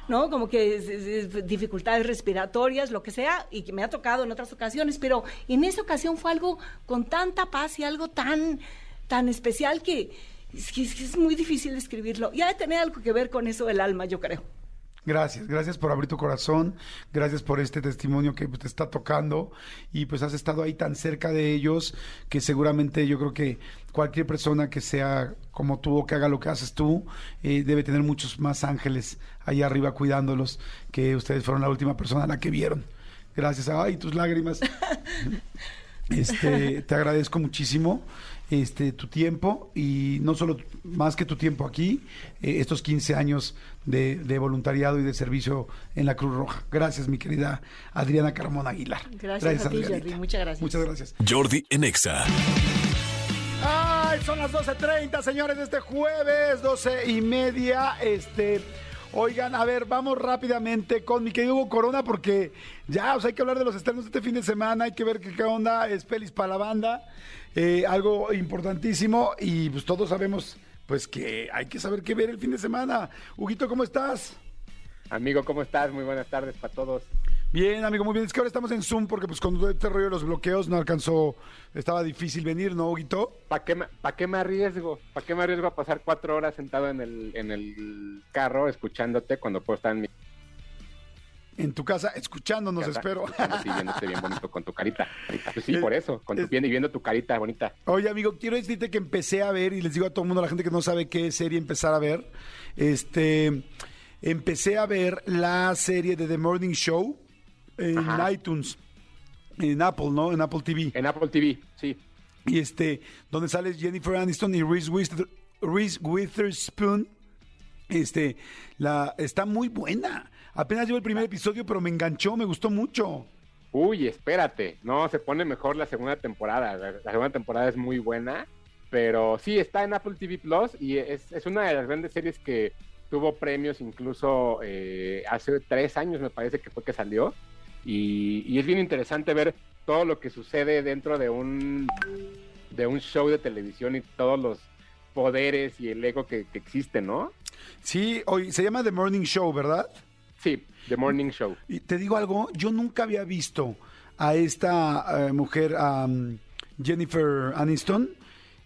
[SPEAKER 9] ¿no? Como que es, es, es dificultades respiratorias, lo que sea, y que me ha tocado en otras ocasiones, pero en esa ocasión fue algo con tanta paz y algo tan, tan especial que es, que es muy difícil describirlo. Y ha de tener algo que ver con eso del alma, yo creo.
[SPEAKER 2] Gracias, gracias por abrir tu corazón, gracias por este testimonio que te está tocando y pues has estado ahí tan cerca de ellos que seguramente yo creo que cualquier persona que sea como tú o que haga lo que haces tú eh, debe tener muchos más ángeles allá arriba cuidándolos que ustedes fueron la última persona a la que vieron. Gracias, ay, tus lágrimas. Este, te agradezco muchísimo este, tu tiempo y no solo más que tu tiempo aquí, eh, estos 15 años de, de, voluntariado y de servicio en la Cruz Roja. Gracias, mi querida Adriana Carmona Aguilar.
[SPEAKER 9] Gracias, gracias a ti, Jordi. Muchas gracias.
[SPEAKER 2] Muchas gracias.
[SPEAKER 1] Jordi Enexa.
[SPEAKER 2] Ay, son las 12.30, señores, de este jueves, 12 y media. Este. Oigan, a ver, vamos rápidamente con mi querido Hugo Corona porque ya, o sea, hay que hablar de los estrenos de este fin de semana, hay que ver qué, onda es pelis para la banda, eh, algo importantísimo y pues todos sabemos pues que hay que saber qué ver el fin de semana. Huguito, ¿cómo estás?
[SPEAKER 10] Amigo, ¿cómo estás? Muy buenas tardes para todos.
[SPEAKER 2] Bien, amigo, muy bien. Es que ahora estamos en Zoom porque pues con este rollo de los bloqueos no alcanzó, estaba difícil venir, ¿no, Huguito?
[SPEAKER 10] ¿Para qué, ¿Para qué me arriesgo? ¿Para qué me arriesgo a pasar cuatro horas sentado en el, en el carro escuchándote cuando puedo estar en mi...
[SPEAKER 2] En tu casa, escuchándonos, casa, espero.
[SPEAKER 10] Sí, viéndote bien bonito con tu carita. Pues sí, por eso, con tu piel y viendo tu carita bonita.
[SPEAKER 2] Oye, amigo, quiero decirte que empecé a ver, y les digo a todo el mundo, a la gente que no sabe qué serie empezar a ver, este, empecé a ver la serie de The Morning Show, en Ajá. iTunes, en Apple, ¿no? En Apple TV.
[SPEAKER 10] En Apple TV, sí.
[SPEAKER 2] Y este, donde sale Jennifer Aniston y Reese, Wither, Reese Witherspoon. Este, la, está muy buena. Apenas llevo el primer episodio, pero me enganchó, me gustó mucho.
[SPEAKER 10] Uy, espérate. No, se pone mejor la segunda temporada. La, la segunda temporada es muy buena. Pero sí, está en Apple TV Plus y es, es una de las grandes series que tuvo premios incluso eh, hace tres años, me parece que fue que salió. Y, y, es bien interesante ver todo lo que sucede dentro de un de un show de televisión y todos los poderes y el ego que, que existe, ¿no?
[SPEAKER 2] Sí, hoy se llama The Morning Show, ¿verdad?
[SPEAKER 10] Sí, The Morning Show.
[SPEAKER 2] Y te digo algo, yo nunca había visto a esta uh, mujer, um, Jennifer Aniston,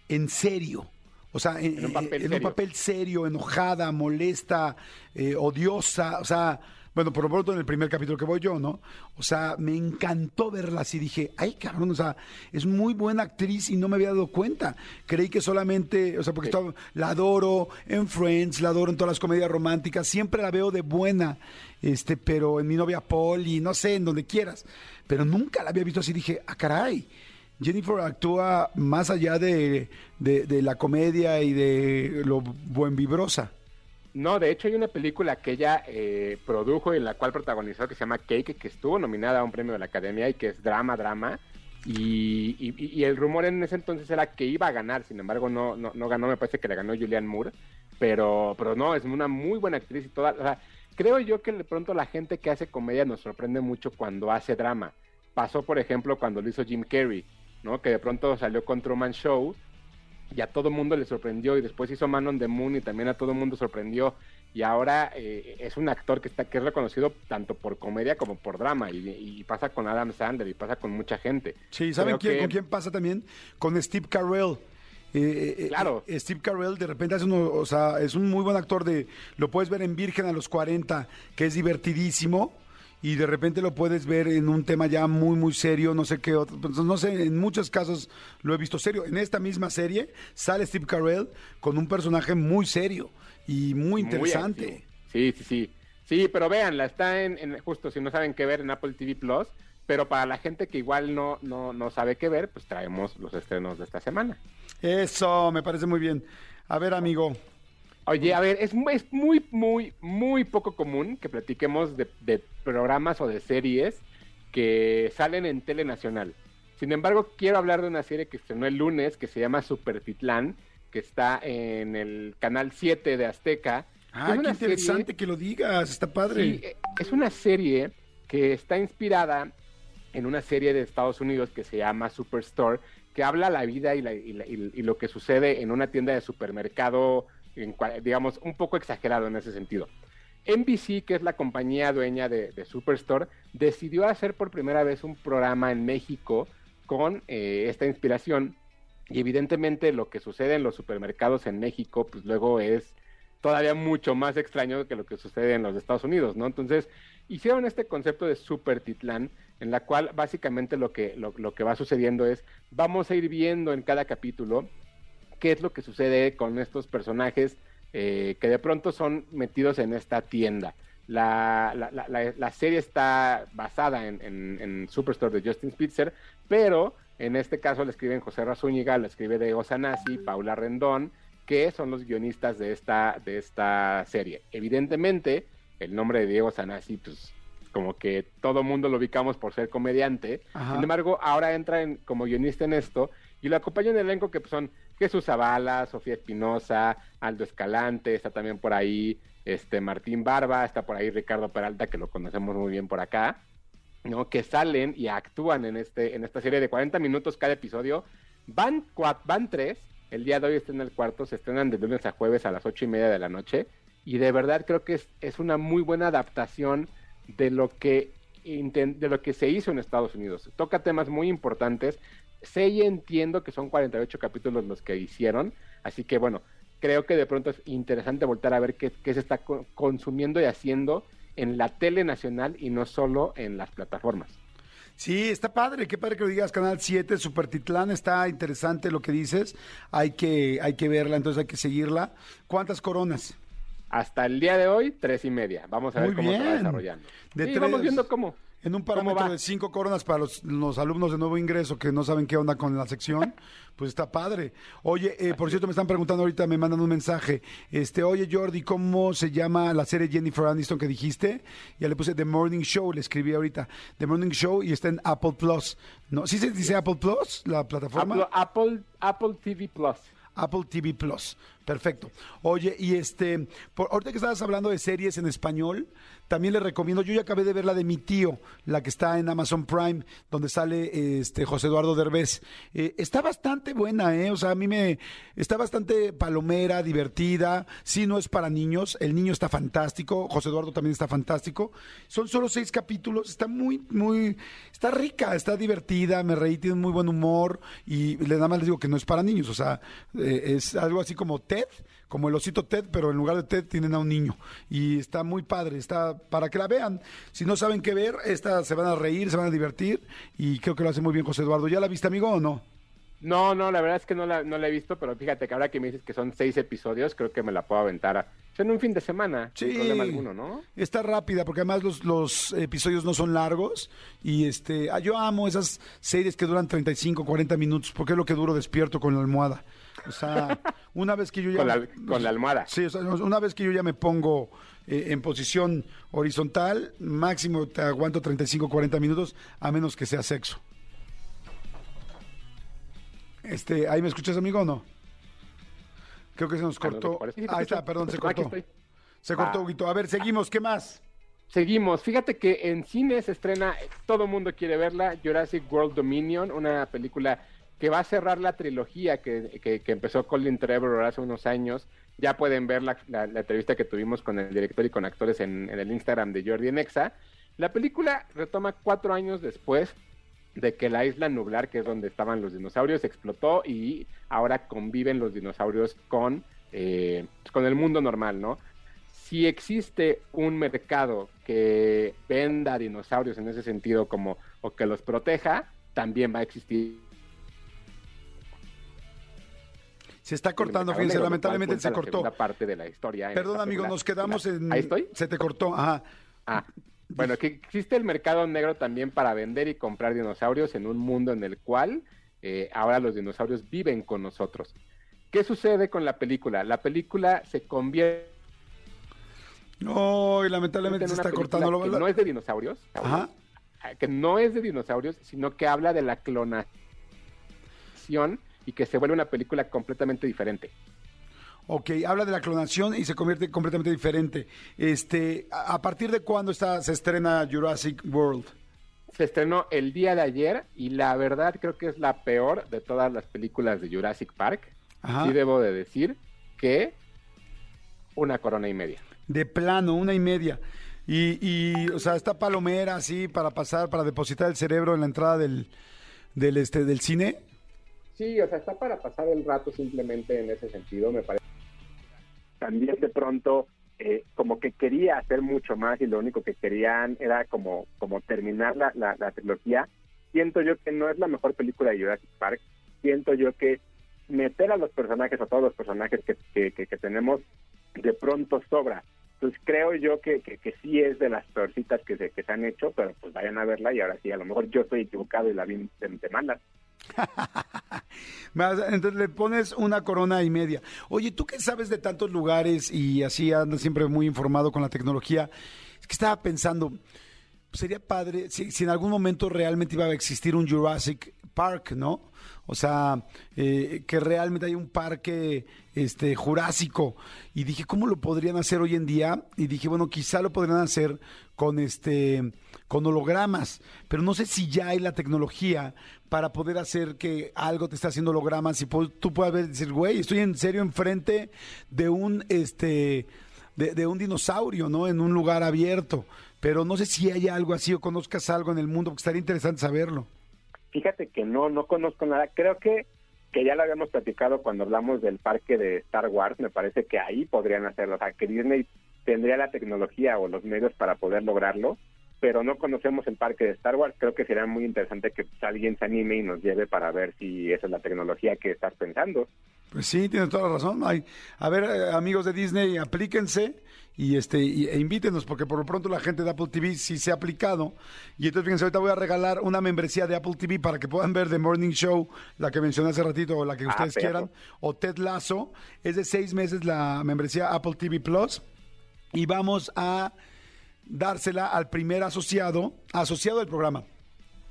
[SPEAKER 2] en serio. O sea, en, en, un, papel en un, papel serio, enojada, molesta, eh, odiosa. O sea, Bueno, por lo pronto en el primer capítulo que voy yo, ¿no? O sea, me encantó verla así. Dije, ay, cabrón, o sea, es muy buena actriz y no me había dado cuenta. Creí que solamente, o sea, porque estaba- la adoro en Friends, la adoro en todas las comedias románticas, siempre la veo de buena, este, pero en mi novia Polly, no sé, en donde quieras. Pero nunca la había visto así. Dije, ah, caray. Jennifer actúa más allá de, de- de la comedia y de lo buen vibrosa.
[SPEAKER 10] No, de hecho hay una película que ella eh, produjo y en la cual protagonizó que se llama Cake, que estuvo nominada a un premio de la Academia y que es drama, drama. Y, y- y el rumor en ese entonces era que iba a ganar, sin embargo no, no, no ganó, me parece que le ganó Julianne Moore, pero, pero no, es una muy buena actriz y toda, o sea, creo yo que de pronto la gente que hace comedia nos sorprende mucho cuando hace drama. Pasó, por ejemplo, cuando lo hizo Jim Carrey, ¿no? Que de pronto salió con Truman Show y a todo mundo le sorprendió y después hizo Man on the Moon y también a todo mundo sorprendió y ahora eh, es un actor que está que es reconocido tanto por comedia como por drama y, y pasa con Adam Sandler y pasa con mucha gente.
[SPEAKER 2] Sí, ¿saben quién,
[SPEAKER 10] que-
[SPEAKER 2] con quién pasa también? Con Steve Carell. Eh, eh,
[SPEAKER 10] Claro.
[SPEAKER 2] eh, Steve Carell de repente hace uno, o sea, es un muy buen actor de, lo puedes ver en Virgen a los 40, que es divertidísimo, y de repente lo puedes ver en un tema ya muy, muy serio, no sé qué otro, pues, no sé, en muchos casos lo he visto serio. En esta misma serie sale Steve Carell con un personaje muy serio y muy interesante.
[SPEAKER 10] Sí, sí, sí. Sí, pero véanla, está en, en- justo si no saben qué ver en Apple TV Plus, pero para la gente que igual no, no, no sabe qué ver, pues traemos los estrenos de esta semana.
[SPEAKER 2] Eso, me parece muy bien. A ver, amigo.
[SPEAKER 10] Oye, a ver, es, es muy, muy, muy poco común que platiquemos de, de programas o de series que salen en Tele Nacional. Sin embargo, quiero hablar de una serie que estrenó el lunes que se llama Super Titlán, que está en el canal 7 de Azteca.
[SPEAKER 2] Ah,
[SPEAKER 10] Es
[SPEAKER 2] qué interesante
[SPEAKER 10] serie-
[SPEAKER 2] que lo digas, está padre.
[SPEAKER 10] Sí, eh, es una serie que está inspirada en una serie de Estados Unidos que se llama Superstore, que habla la vida y, la- y la- y- y lo que sucede en una tienda de supermercado, digamos, un poco exagerado en ese sentido. NBC, que es la compañía dueña de, Superstore, decidió hacer por primera vez un programa en México con eh, esta inspiración. Y evidentemente lo que sucede en los supermercados en México, pues luego es todavía mucho más extraño que lo que sucede en los Estados Unidos, ¿no? Entonces, hicieron este concepto de Super Titlán, en la cual básicamente lo que, lo que va sucediendo es, vamos a ir viendo en cada capítulo qué es lo que sucede con estos personajes eh, que de pronto son metidos en esta tienda. La, la- la- la- la serie está basada en, en- en Superstore de Justin Spitzer, pero en este caso le escriben José Razúñiga, le escribe Diego Sanasi, Paula Rendón, que son los guionistas de esta, de esta serie. Evidentemente, el nombre de Diego Sanasi, pues como que todo mundo lo ubicamos por ser comediante.
[SPEAKER 2] Ajá.
[SPEAKER 10] Sin embargo, ahora entra en- como guionista en esto y lo acompaña un elenco que pues, son Jesús Zavala, Sofía Espinosa, Aldo Escalante, está también por ahí este Martín Barba, está por ahí Ricardo Peralta, que lo conocemos muy bien por acá, ¿no? Que salen y actúan en este, en esta serie de 40 minutos cada episodio. Van, cua- van tres, el día de hoy está en el cuarto, se estrenan de lunes a jueves a las ocho y media de la noche. Y de verdad creo que es, es una muy buena adaptación de lo que de lo que se hizo en Estados Unidos. Toca temas muy importantes. Sé y entiendo que son 48 capítulos los que hicieron, así que bueno, creo que de pronto es interesante voltar a ver qué, qué se está co- consumiendo y haciendo en la tele nacional y no solo en las plataformas.
[SPEAKER 2] Sí, está padre, qué padre que lo digas, Canal 7, Super Titlán, está interesante lo que dices, hay que, hay que verla, entonces hay que seguirla. ¿Cuántas coronas?
[SPEAKER 10] Hasta el día de hoy, tres y media. Vamos a ver cómo se va
[SPEAKER 2] bien.
[SPEAKER 10] desarrollando.
[SPEAKER 2] De
[SPEAKER 10] Sí,
[SPEAKER 2] tres-
[SPEAKER 10] vamos viendo cómo.
[SPEAKER 2] En un
[SPEAKER 10] ¿Cómo
[SPEAKER 2] parámetro de cinco coronas para los, los alumnos de nuevo ingreso que no saben qué onda con la sección, pues está padre. Oye, eh, por cierto, me están preguntando ahorita, me mandan un mensaje. Este, oye Jordi, ¿cómo se llama la serie Jennifer Aniston que dijiste? Ya le puse The Morning Show, le escribí ahorita. The Morning Show y está en Apple Plus. ¿No? ¿Sí se dice Apple Plus, la plataforma?
[SPEAKER 10] Apple, Apple, Apple TV Plus.
[SPEAKER 2] Apple TV Plus. Perfecto. Oye, y este, por, ahorita que estabas hablando de series en español, también le recomiendo, yo ya acabé de ver la de mi tío, la que está en Amazon Prime, donde sale este José Eduardo Derbez. Eh, está bastante buena, ¿eh? O sea, a mí me, está bastante palomera, divertida, sí, no es para niños, el niño está fantástico, José Eduardo también está fantástico. Son solo seis capítulos, está muy, muy, está rica, está divertida, me reí, tiene muy buen humor y nada más les digo que no es para niños, o sea, eh, es algo así como Ted, como el osito Ted, pero en lugar de Ted tienen a un niño. Y está muy padre, está para que la vean. Si no saben qué ver, esta se van a reír, se van a divertir y creo que lo hace muy bien José Eduardo. ¿Ya la viste, amigo, o no?
[SPEAKER 10] No, no, la verdad es que no la, no la he visto, pero fíjate que ahora que me dices que son seis episodios, creo que me la puedo aventar a- en un fin de semana, sin
[SPEAKER 2] Sí.
[SPEAKER 10] problema alguno, ¿no?
[SPEAKER 2] Está rápida porque además los, los episodios no son largos y este ah, yo amo esas series que duran 35, 40 minutos porque es lo que duro despierto con la almohada. O sea, una vez que yo ya
[SPEAKER 10] Con la, con la almohada.
[SPEAKER 2] Sí, o sea, una vez que yo ya me pongo eh, en posición horizontal, máximo te aguanto 35, 40 minutos a menos que sea sexo. Este, ¿ahí me escuchas, amigo, o no? Creo que se nos
[SPEAKER 10] Ah,
[SPEAKER 2] cortó. Ahí está, perdón, se cortó. Se cortó,
[SPEAKER 10] Ah.
[SPEAKER 2] Huguito. A ver, seguimos, ¿qué más?
[SPEAKER 10] Seguimos. Fíjate que en cine se estrena, todo el mundo quiere verla, Jurassic World Dominion, una película que va a cerrar la trilogía que, que- que empezó Colin Trevor hace unos años. Ya pueden ver la, la- entrevista que tuvimos con el director y con actores en, en el Instagram de Jordi Nexa. La película retoma cuatro años después de que la isla nublar, que es donde estaban los dinosaurios, explotó y ahora conviven los dinosaurios con, eh, con el mundo normal, ¿no? Si existe un mercado que venda dinosaurios en ese sentido como o que los proteja, también va a existir.
[SPEAKER 2] Se está cortando, fíjense, lamentablemente se
[SPEAKER 10] la
[SPEAKER 2] cortó.
[SPEAKER 10] segunda parte de la historia.
[SPEAKER 2] Perdón, amigo, nos quedamos en...
[SPEAKER 10] Ahí estoy.
[SPEAKER 2] Se te cortó, ajá.
[SPEAKER 10] Ah, bueno, que existe el mercado negro también para vender y comprar dinosaurios en un mundo en el cual eh, ahora los dinosaurios viven con nosotros. ¿Qué sucede con la película? La película se convierte
[SPEAKER 2] No, y
[SPEAKER 10] en
[SPEAKER 2] lamentablemente se está cortando. Lo,
[SPEAKER 10] que no es de dinosaurios,
[SPEAKER 2] Ajá.
[SPEAKER 10] que no es de dinosaurios, sino que habla de la clonación y que se vuelve una película completamente diferente.
[SPEAKER 2] Ok, habla de la clonación y se convierte completamente diferente. Este, ¿a, partir de cuándo está, se estrena Jurassic World?
[SPEAKER 10] Se estrenó el día de ayer y la verdad creo que es la peor de todas las películas de Jurassic Park.
[SPEAKER 2] Ajá.
[SPEAKER 10] Sí debo de decir que una corona y media.
[SPEAKER 2] De plano, una y media. Y, y, o sea, está palomera así para pasar, para depositar el cerebro en la entrada del, del, este, del cine.
[SPEAKER 10] Sí, o sea, está para pasar el rato simplemente en ese sentido, me parece. También de pronto, eh, como que quería hacer mucho más y lo único que querían era como, como terminar la, la, la trilogía. Siento yo que no es la mejor película de Jurassic Park. Siento yo que meter a los personajes, a todos los personajes que, que, tenemos, de pronto sobra. Entonces creo yo que, que, que sí es de las peorcitas que se, que se han hecho, pero pues vayan a verla y ahora sí, a lo mejor yo estoy equivocado y la vi de, de.
[SPEAKER 2] Entonces le pones una corona y media. Oye, tú que sabes de tantos lugares y así andas siempre muy informado con la tecnología, es que estaba pensando, sería padre si, si en algún momento realmente iba a existir un Jurassic Park, ¿no? O sea, eh, que realmente hay un parque este, jurásico. Y dije, ¿cómo lo podrían hacer hoy en día? Y dije, bueno, quizá lo podrían hacer con este con hologramas, pero no sé si ya hay la tecnología para poder hacer que algo te esté haciendo hologramas y tú puedas ver decir, güey, estoy en serio enfrente de un este de, de un dinosaurio, ¿no? En un lugar abierto. Pero no sé si hay algo así o conozcas algo en el mundo, porque estaría interesante saberlo.
[SPEAKER 10] Fíjate que no, no conozco nada. Creo que, que ya lo habíamos platicado cuando hablamos del parque de Star Wars. Me parece que ahí podrían hacerlo. O sea, que Disney tendría la tecnología o los medios para poder lograrlo, pero no conocemos el parque de Star Wars. Creo que sería muy interesante que pues, alguien se anime y nos lleve para ver si esa es la tecnología que estás pensando.
[SPEAKER 2] Pues sí, tienes toda la razón. Ay, a ver, eh, amigos de Disney, aplíquense y este y- e invítenos, porque por lo pronto la gente de Apple TV sí se ha aplicado. Y entonces, fíjense, ahorita voy a regalar una membresía de Apple TV para que puedan ver The Morning Show, la que mencioné hace ratito, o la que
[SPEAKER 10] Ah,
[SPEAKER 2] ustedes quieran, o Ted Lasso. Es de seis meses la membresía Apple TV Plus. Y vamos a dársela al primer asociado, asociado del programa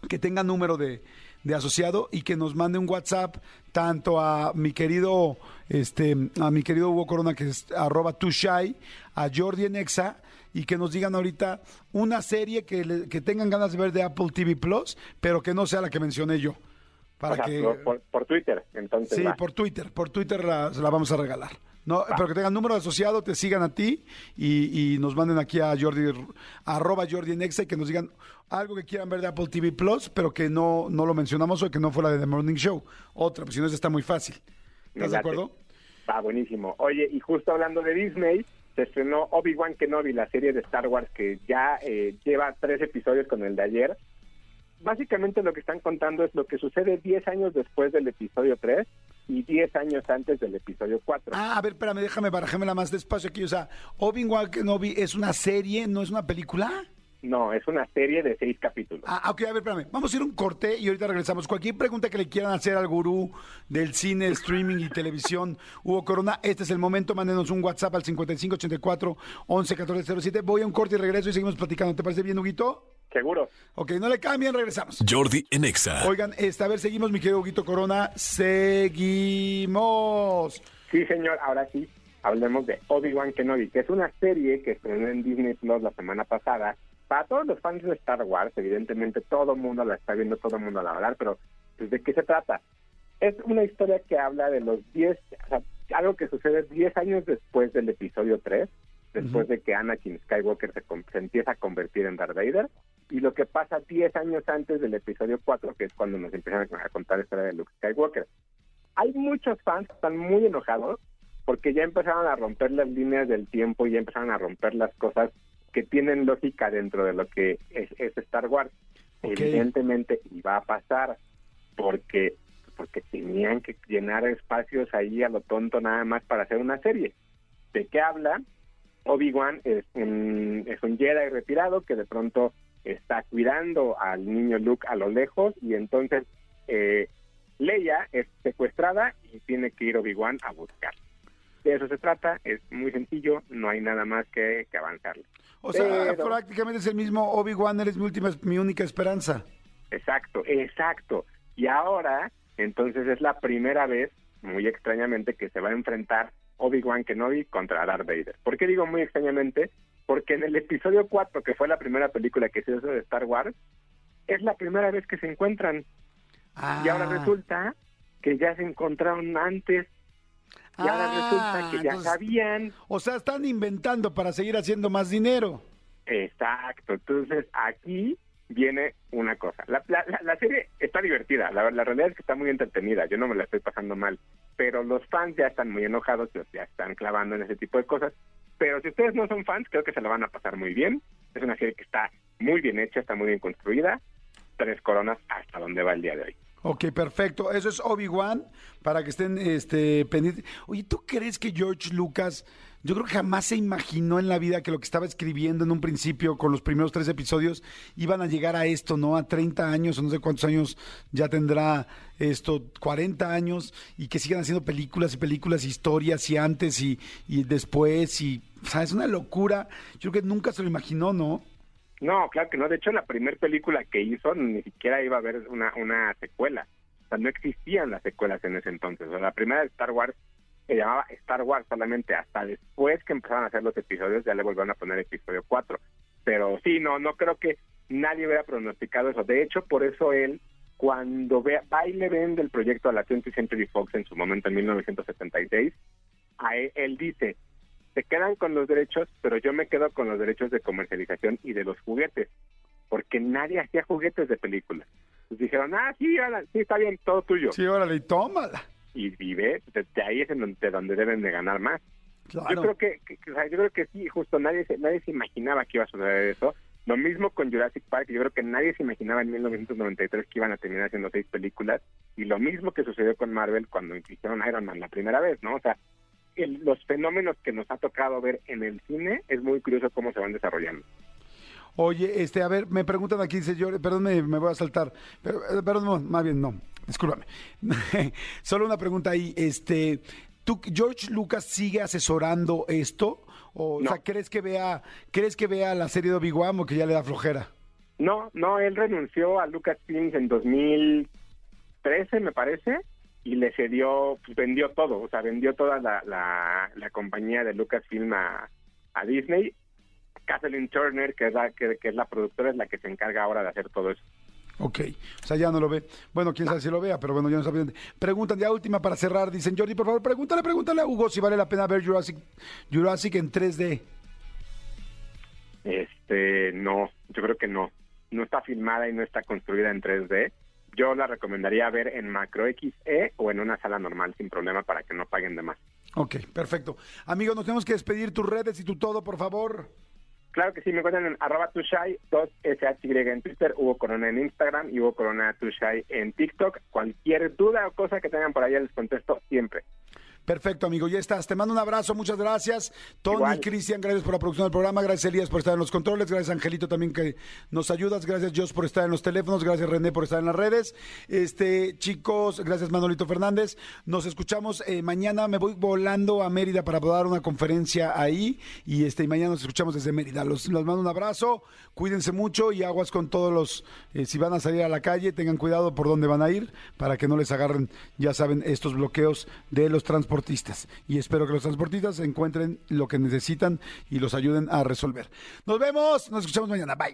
[SPEAKER 2] que tenga número de, de asociado y que nos mande un WhatsApp tanto a mi querido este a mi querido Hugo Corona que es arroba tushai, a Jordi Enexa y que nos digan ahorita una serie que, le- que tengan ganas de ver de Apple TV Plus, pero que no sea la que mencioné yo. Para
[SPEAKER 10] O sea,
[SPEAKER 2] que
[SPEAKER 10] por, por- por Twitter. Entonces,
[SPEAKER 2] Sí,
[SPEAKER 10] va.
[SPEAKER 2] por Twitter, por Twitter la, se la vamos a regalar. No, pero que tengan número asociado, te sigan a ti y, y nos manden aquí a Jordi, arroba Jordi Nexa y que nos digan algo que quieran ver de Apple TV Plus, pero que no, no lo mencionamos hoy, que no fue la de The Morning Show. Otra, pues si no, está muy fácil. ¿Estás de acuerdo?
[SPEAKER 11] Va buenísimo. Oye, y justo hablando de Disney, se estrenó Obi-Wan Kenobi, la serie de Star Wars que ya eh, lleva tres episodios con el de ayer. Básicamente lo que están contando es lo que sucede 10 años después del episodio 3 y 10 años antes del episodio 4.
[SPEAKER 2] Ah, a ver, espérame, déjame barajémela más despacio aquí. O sea, Obi-Wan Kenobi es una serie, no es una película.
[SPEAKER 11] No, es una serie de seis capítulos.
[SPEAKER 2] Ah, ok, a ver, espérame. Vamos a ir a un corte y ahorita regresamos. Cualquier pregunta que le quieran hacer al gurú del cine, streaming y televisión, Hugo Corona, este es el momento. Mándenos un WhatsApp al 5584 111407. Voy a un corte y regreso y seguimos platicando. ¿Te parece bien, Huguito?
[SPEAKER 11] Seguro.
[SPEAKER 2] Ok, no le cambien, regresamos.
[SPEAKER 1] Jordi en Exa.
[SPEAKER 2] Oigan, este, a ver, seguimos, mi querido Huguito Corona. Seguimos.
[SPEAKER 11] Sí, señor, ahora sí, hablemos de Obi-Wan Kenobi, que es una serie que estrenó en Disney Plus la semana pasada. Para todos los fans de Star Wars, evidentemente todo el mundo la está viendo, todo el mundo la va a hablar, pero pues, ¿de qué se trata? Es una historia que habla de los 10, o sea, algo que sucede 10 años después del episodio 3, después de que Anakin Skywalker se, se empieza a convertir en Darth Vader, y lo que pasa 10 años antes del episodio 4, que es cuando nos empiezan a contar la historia de Luke Skywalker. Hay muchos fans que están muy enojados porque ya empezaron a romper las líneas del tiempo y ya empezaron a romper las cosas que tienen lógica dentro de lo que es, es Star Wars. Evidentemente iba a pasar porque porque tenían que llenar espacios ahí a lo tonto nada más para hacer una serie. ¿De qué habla? Obi-Wan es un, es un Jedi retirado que de pronto está cuidando al niño Luke a lo lejos y entonces eh, Leia es secuestrada y tiene que ir Obi-Wan a buscar. De eso se trata, es muy sencillo, no hay nada más que, que avanzarle.
[SPEAKER 2] O sea,
[SPEAKER 11] Pero-
[SPEAKER 2] prácticamente es el mismo Obi-Wan, eres mi última, mi única esperanza.
[SPEAKER 11] Exacto, exacto. Y ahora, entonces es la primera vez, muy extrañamente, que se va a enfrentar Obi-Wan Kenobi contra Darth Vader. ¿Por qué digo muy extrañamente? Porque en el episodio 4, que fue la primera película que se hizo de Star Wars, es la primera vez que se encuentran. Y ahora
[SPEAKER 2] Ah.
[SPEAKER 11] resulta que ya se encontraron antes. Y ahora
[SPEAKER 2] Ah,
[SPEAKER 11] resulta que ya
[SPEAKER 2] entonces-
[SPEAKER 11] sabían.
[SPEAKER 2] O sea, están inventando para seguir haciendo más dinero.
[SPEAKER 11] Exacto. Entonces aquí viene una cosa. La, la- la- la serie está divertida. La, la realidad es que está muy entretenida. Yo no me la estoy pasando mal. Pero los fans ya están muy enojados, ya están clavando en ese tipo de cosas. Pero si ustedes no son fans, creo que se la van a pasar muy bien. Es una serie que está muy bien hecha, está muy bien construida. Tres coronas hasta donde va el día de hoy.
[SPEAKER 2] Ok, perfecto. Eso es Obi-Wan, para que estén este, pendientes. Oye, ¿tú crees que George Lucas, yo creo que jamás se imaginó en la vida que lo que estaba escribiendo en un principio con los primeros tres episodios iban a llegar a esto, ¿no? A 30 años, o no sé cuántos años ya tendrá esto, 40 años, y que sigan haciendo películas y películas, historias, y antes y, y después, y, o sea, es una locura. Yo creo que nunca se lo imaginó, ¿no?
[SPEAKER 11] No, claro que no. De hecho, la primera película que hizo ni siquiera iba a haber una, una secuela. O sea, no existían las secuelas en ese entonces. O sea, la primera de Star Wars se llamaba Star Wars solamente hasta después que empezaron a hacer los episodios, ya le volvieron a poner episodio 4. Pero sí, no, no creo que nadie hubiera pronosticado eso. De hecho, por eso él, cuando ve, va y le vende el proyecto a la 20th Century Fox en su momento en 1976, a él, él dice, se quedan con los derechos, pero yo me quedo con los derechos de comercialización y de los juguetes, porque nadie hacía juguetes de películas. Dijeron, ah, sí, sí, está bien, todo tuyo.
[SPEAKER 2] Sí, órale, y tómala.
[SPEAKER 11] Y vive, desde ahí es en donde, de donde deben de ganar más.
[SPEAKER 2] Claro.
[SPEAKER 11] Yo creo que, que- que- o sea, yo creo que sí, justo nadie se, nadie se imaginaba que iba a suceder eso. Lo mismo con Jurassic Park, yo creo que nadie se imaginaba en 1993 que iban a terminar haciendo seis películas, y lo mismo que sucedió con Marvel cuando hicieron Iron Man la primera vez, ¿no? O sea, el- los fenómenos que nos ha tocado ver en el cine es muy curioso cómo se van desarrollando.
[SPEAKER 2] Oye, este, a ver, me preguntan aquí, dice yo, perdón, me, me voy a saltar, pero, eh, perdón, no, más bien, no, discúlpame. Solo una pregunta ahí, este, ¿tú, George Lucas sigue asesorando esto? O, sea, ¿crees que vea, crees que vea la serie de Obi-Wan o que ya le da flojera?
[SPEAKER 11] No, no, él renunció a Lucasfilms en 2013, me parece, y le cedió, pues vendió todo, o sea, vendió toda la, la, la compañía de Lucasfilm a, a Disney. Kathleen Turner, que es, la, que, que es la productora, es la que se encarga ahora de hacer todo eso.
[SPEAKER 2] Ok, o sea, ya no lo ve. Bueno, quién sabe si lo vea, pero bueno, ya no sabe. Preguntan, ya última para cerrar, dicen, Jordi, por favor, pregúntale, pregúntale a Hugo si vale la pena ver Jurassic, Jurassic en 3D.
[SPEAKER 11] Este, no, yo creo que no. No está filmada y no está construida en 3D. Yo la recomendaría ver en Macro XE o en una sala normal sin problema para que no paguen de más.
[SPEAKER 2] Ok, perfecto. Amigo, nos tenemos que despedir tus redes y tu todo, por favor.
[SPEAKER 11] Claro que sí, me encuentran en arroba tushai, 2SHY en Twitter, Hugo Corona en Instagram y Hugo Corona Tushai en TikTok. Cualquier duda o cosa que tengan por allá les contesto siempre.
[SPEAKER 2] Perfecto, amigo, ya estás. Te mando un abrazo, muchas gracias. Tony. Cristian, gracias por la producción del programa. Gracias, Elías, por estar en los controles. Gracias, Angelito, también que nos ayudas. Gracias, Jos, por estar en los teléfonos. Gracias, René, por estar en las redes. Este, chicos, gracias, Manolito Fernández. Nos escuchamos eh, mañana. Me voy volando a Mérida para dar una conferencia ahí. Y este, y mañana nos escuchamos desde Mérida. Los, los mando un abrazo. Cuídense mucho y aguas con todos los. eh, si van a salir a la calle, tengan cuidado por dónde van a ir para que no les agarren, ya saben, estos bloqueos de los transportistas. Y espero que los transportistas encuentren lo que necesitan y los ayuden a resolver. Nos vemos, nos escuchamos mañana. Bye.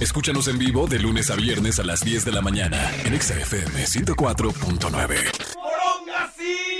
[SPEAKER 1] Escúchanos en vivo de lunes a viernes a las 10 de la mañana en Exa FM 104.9.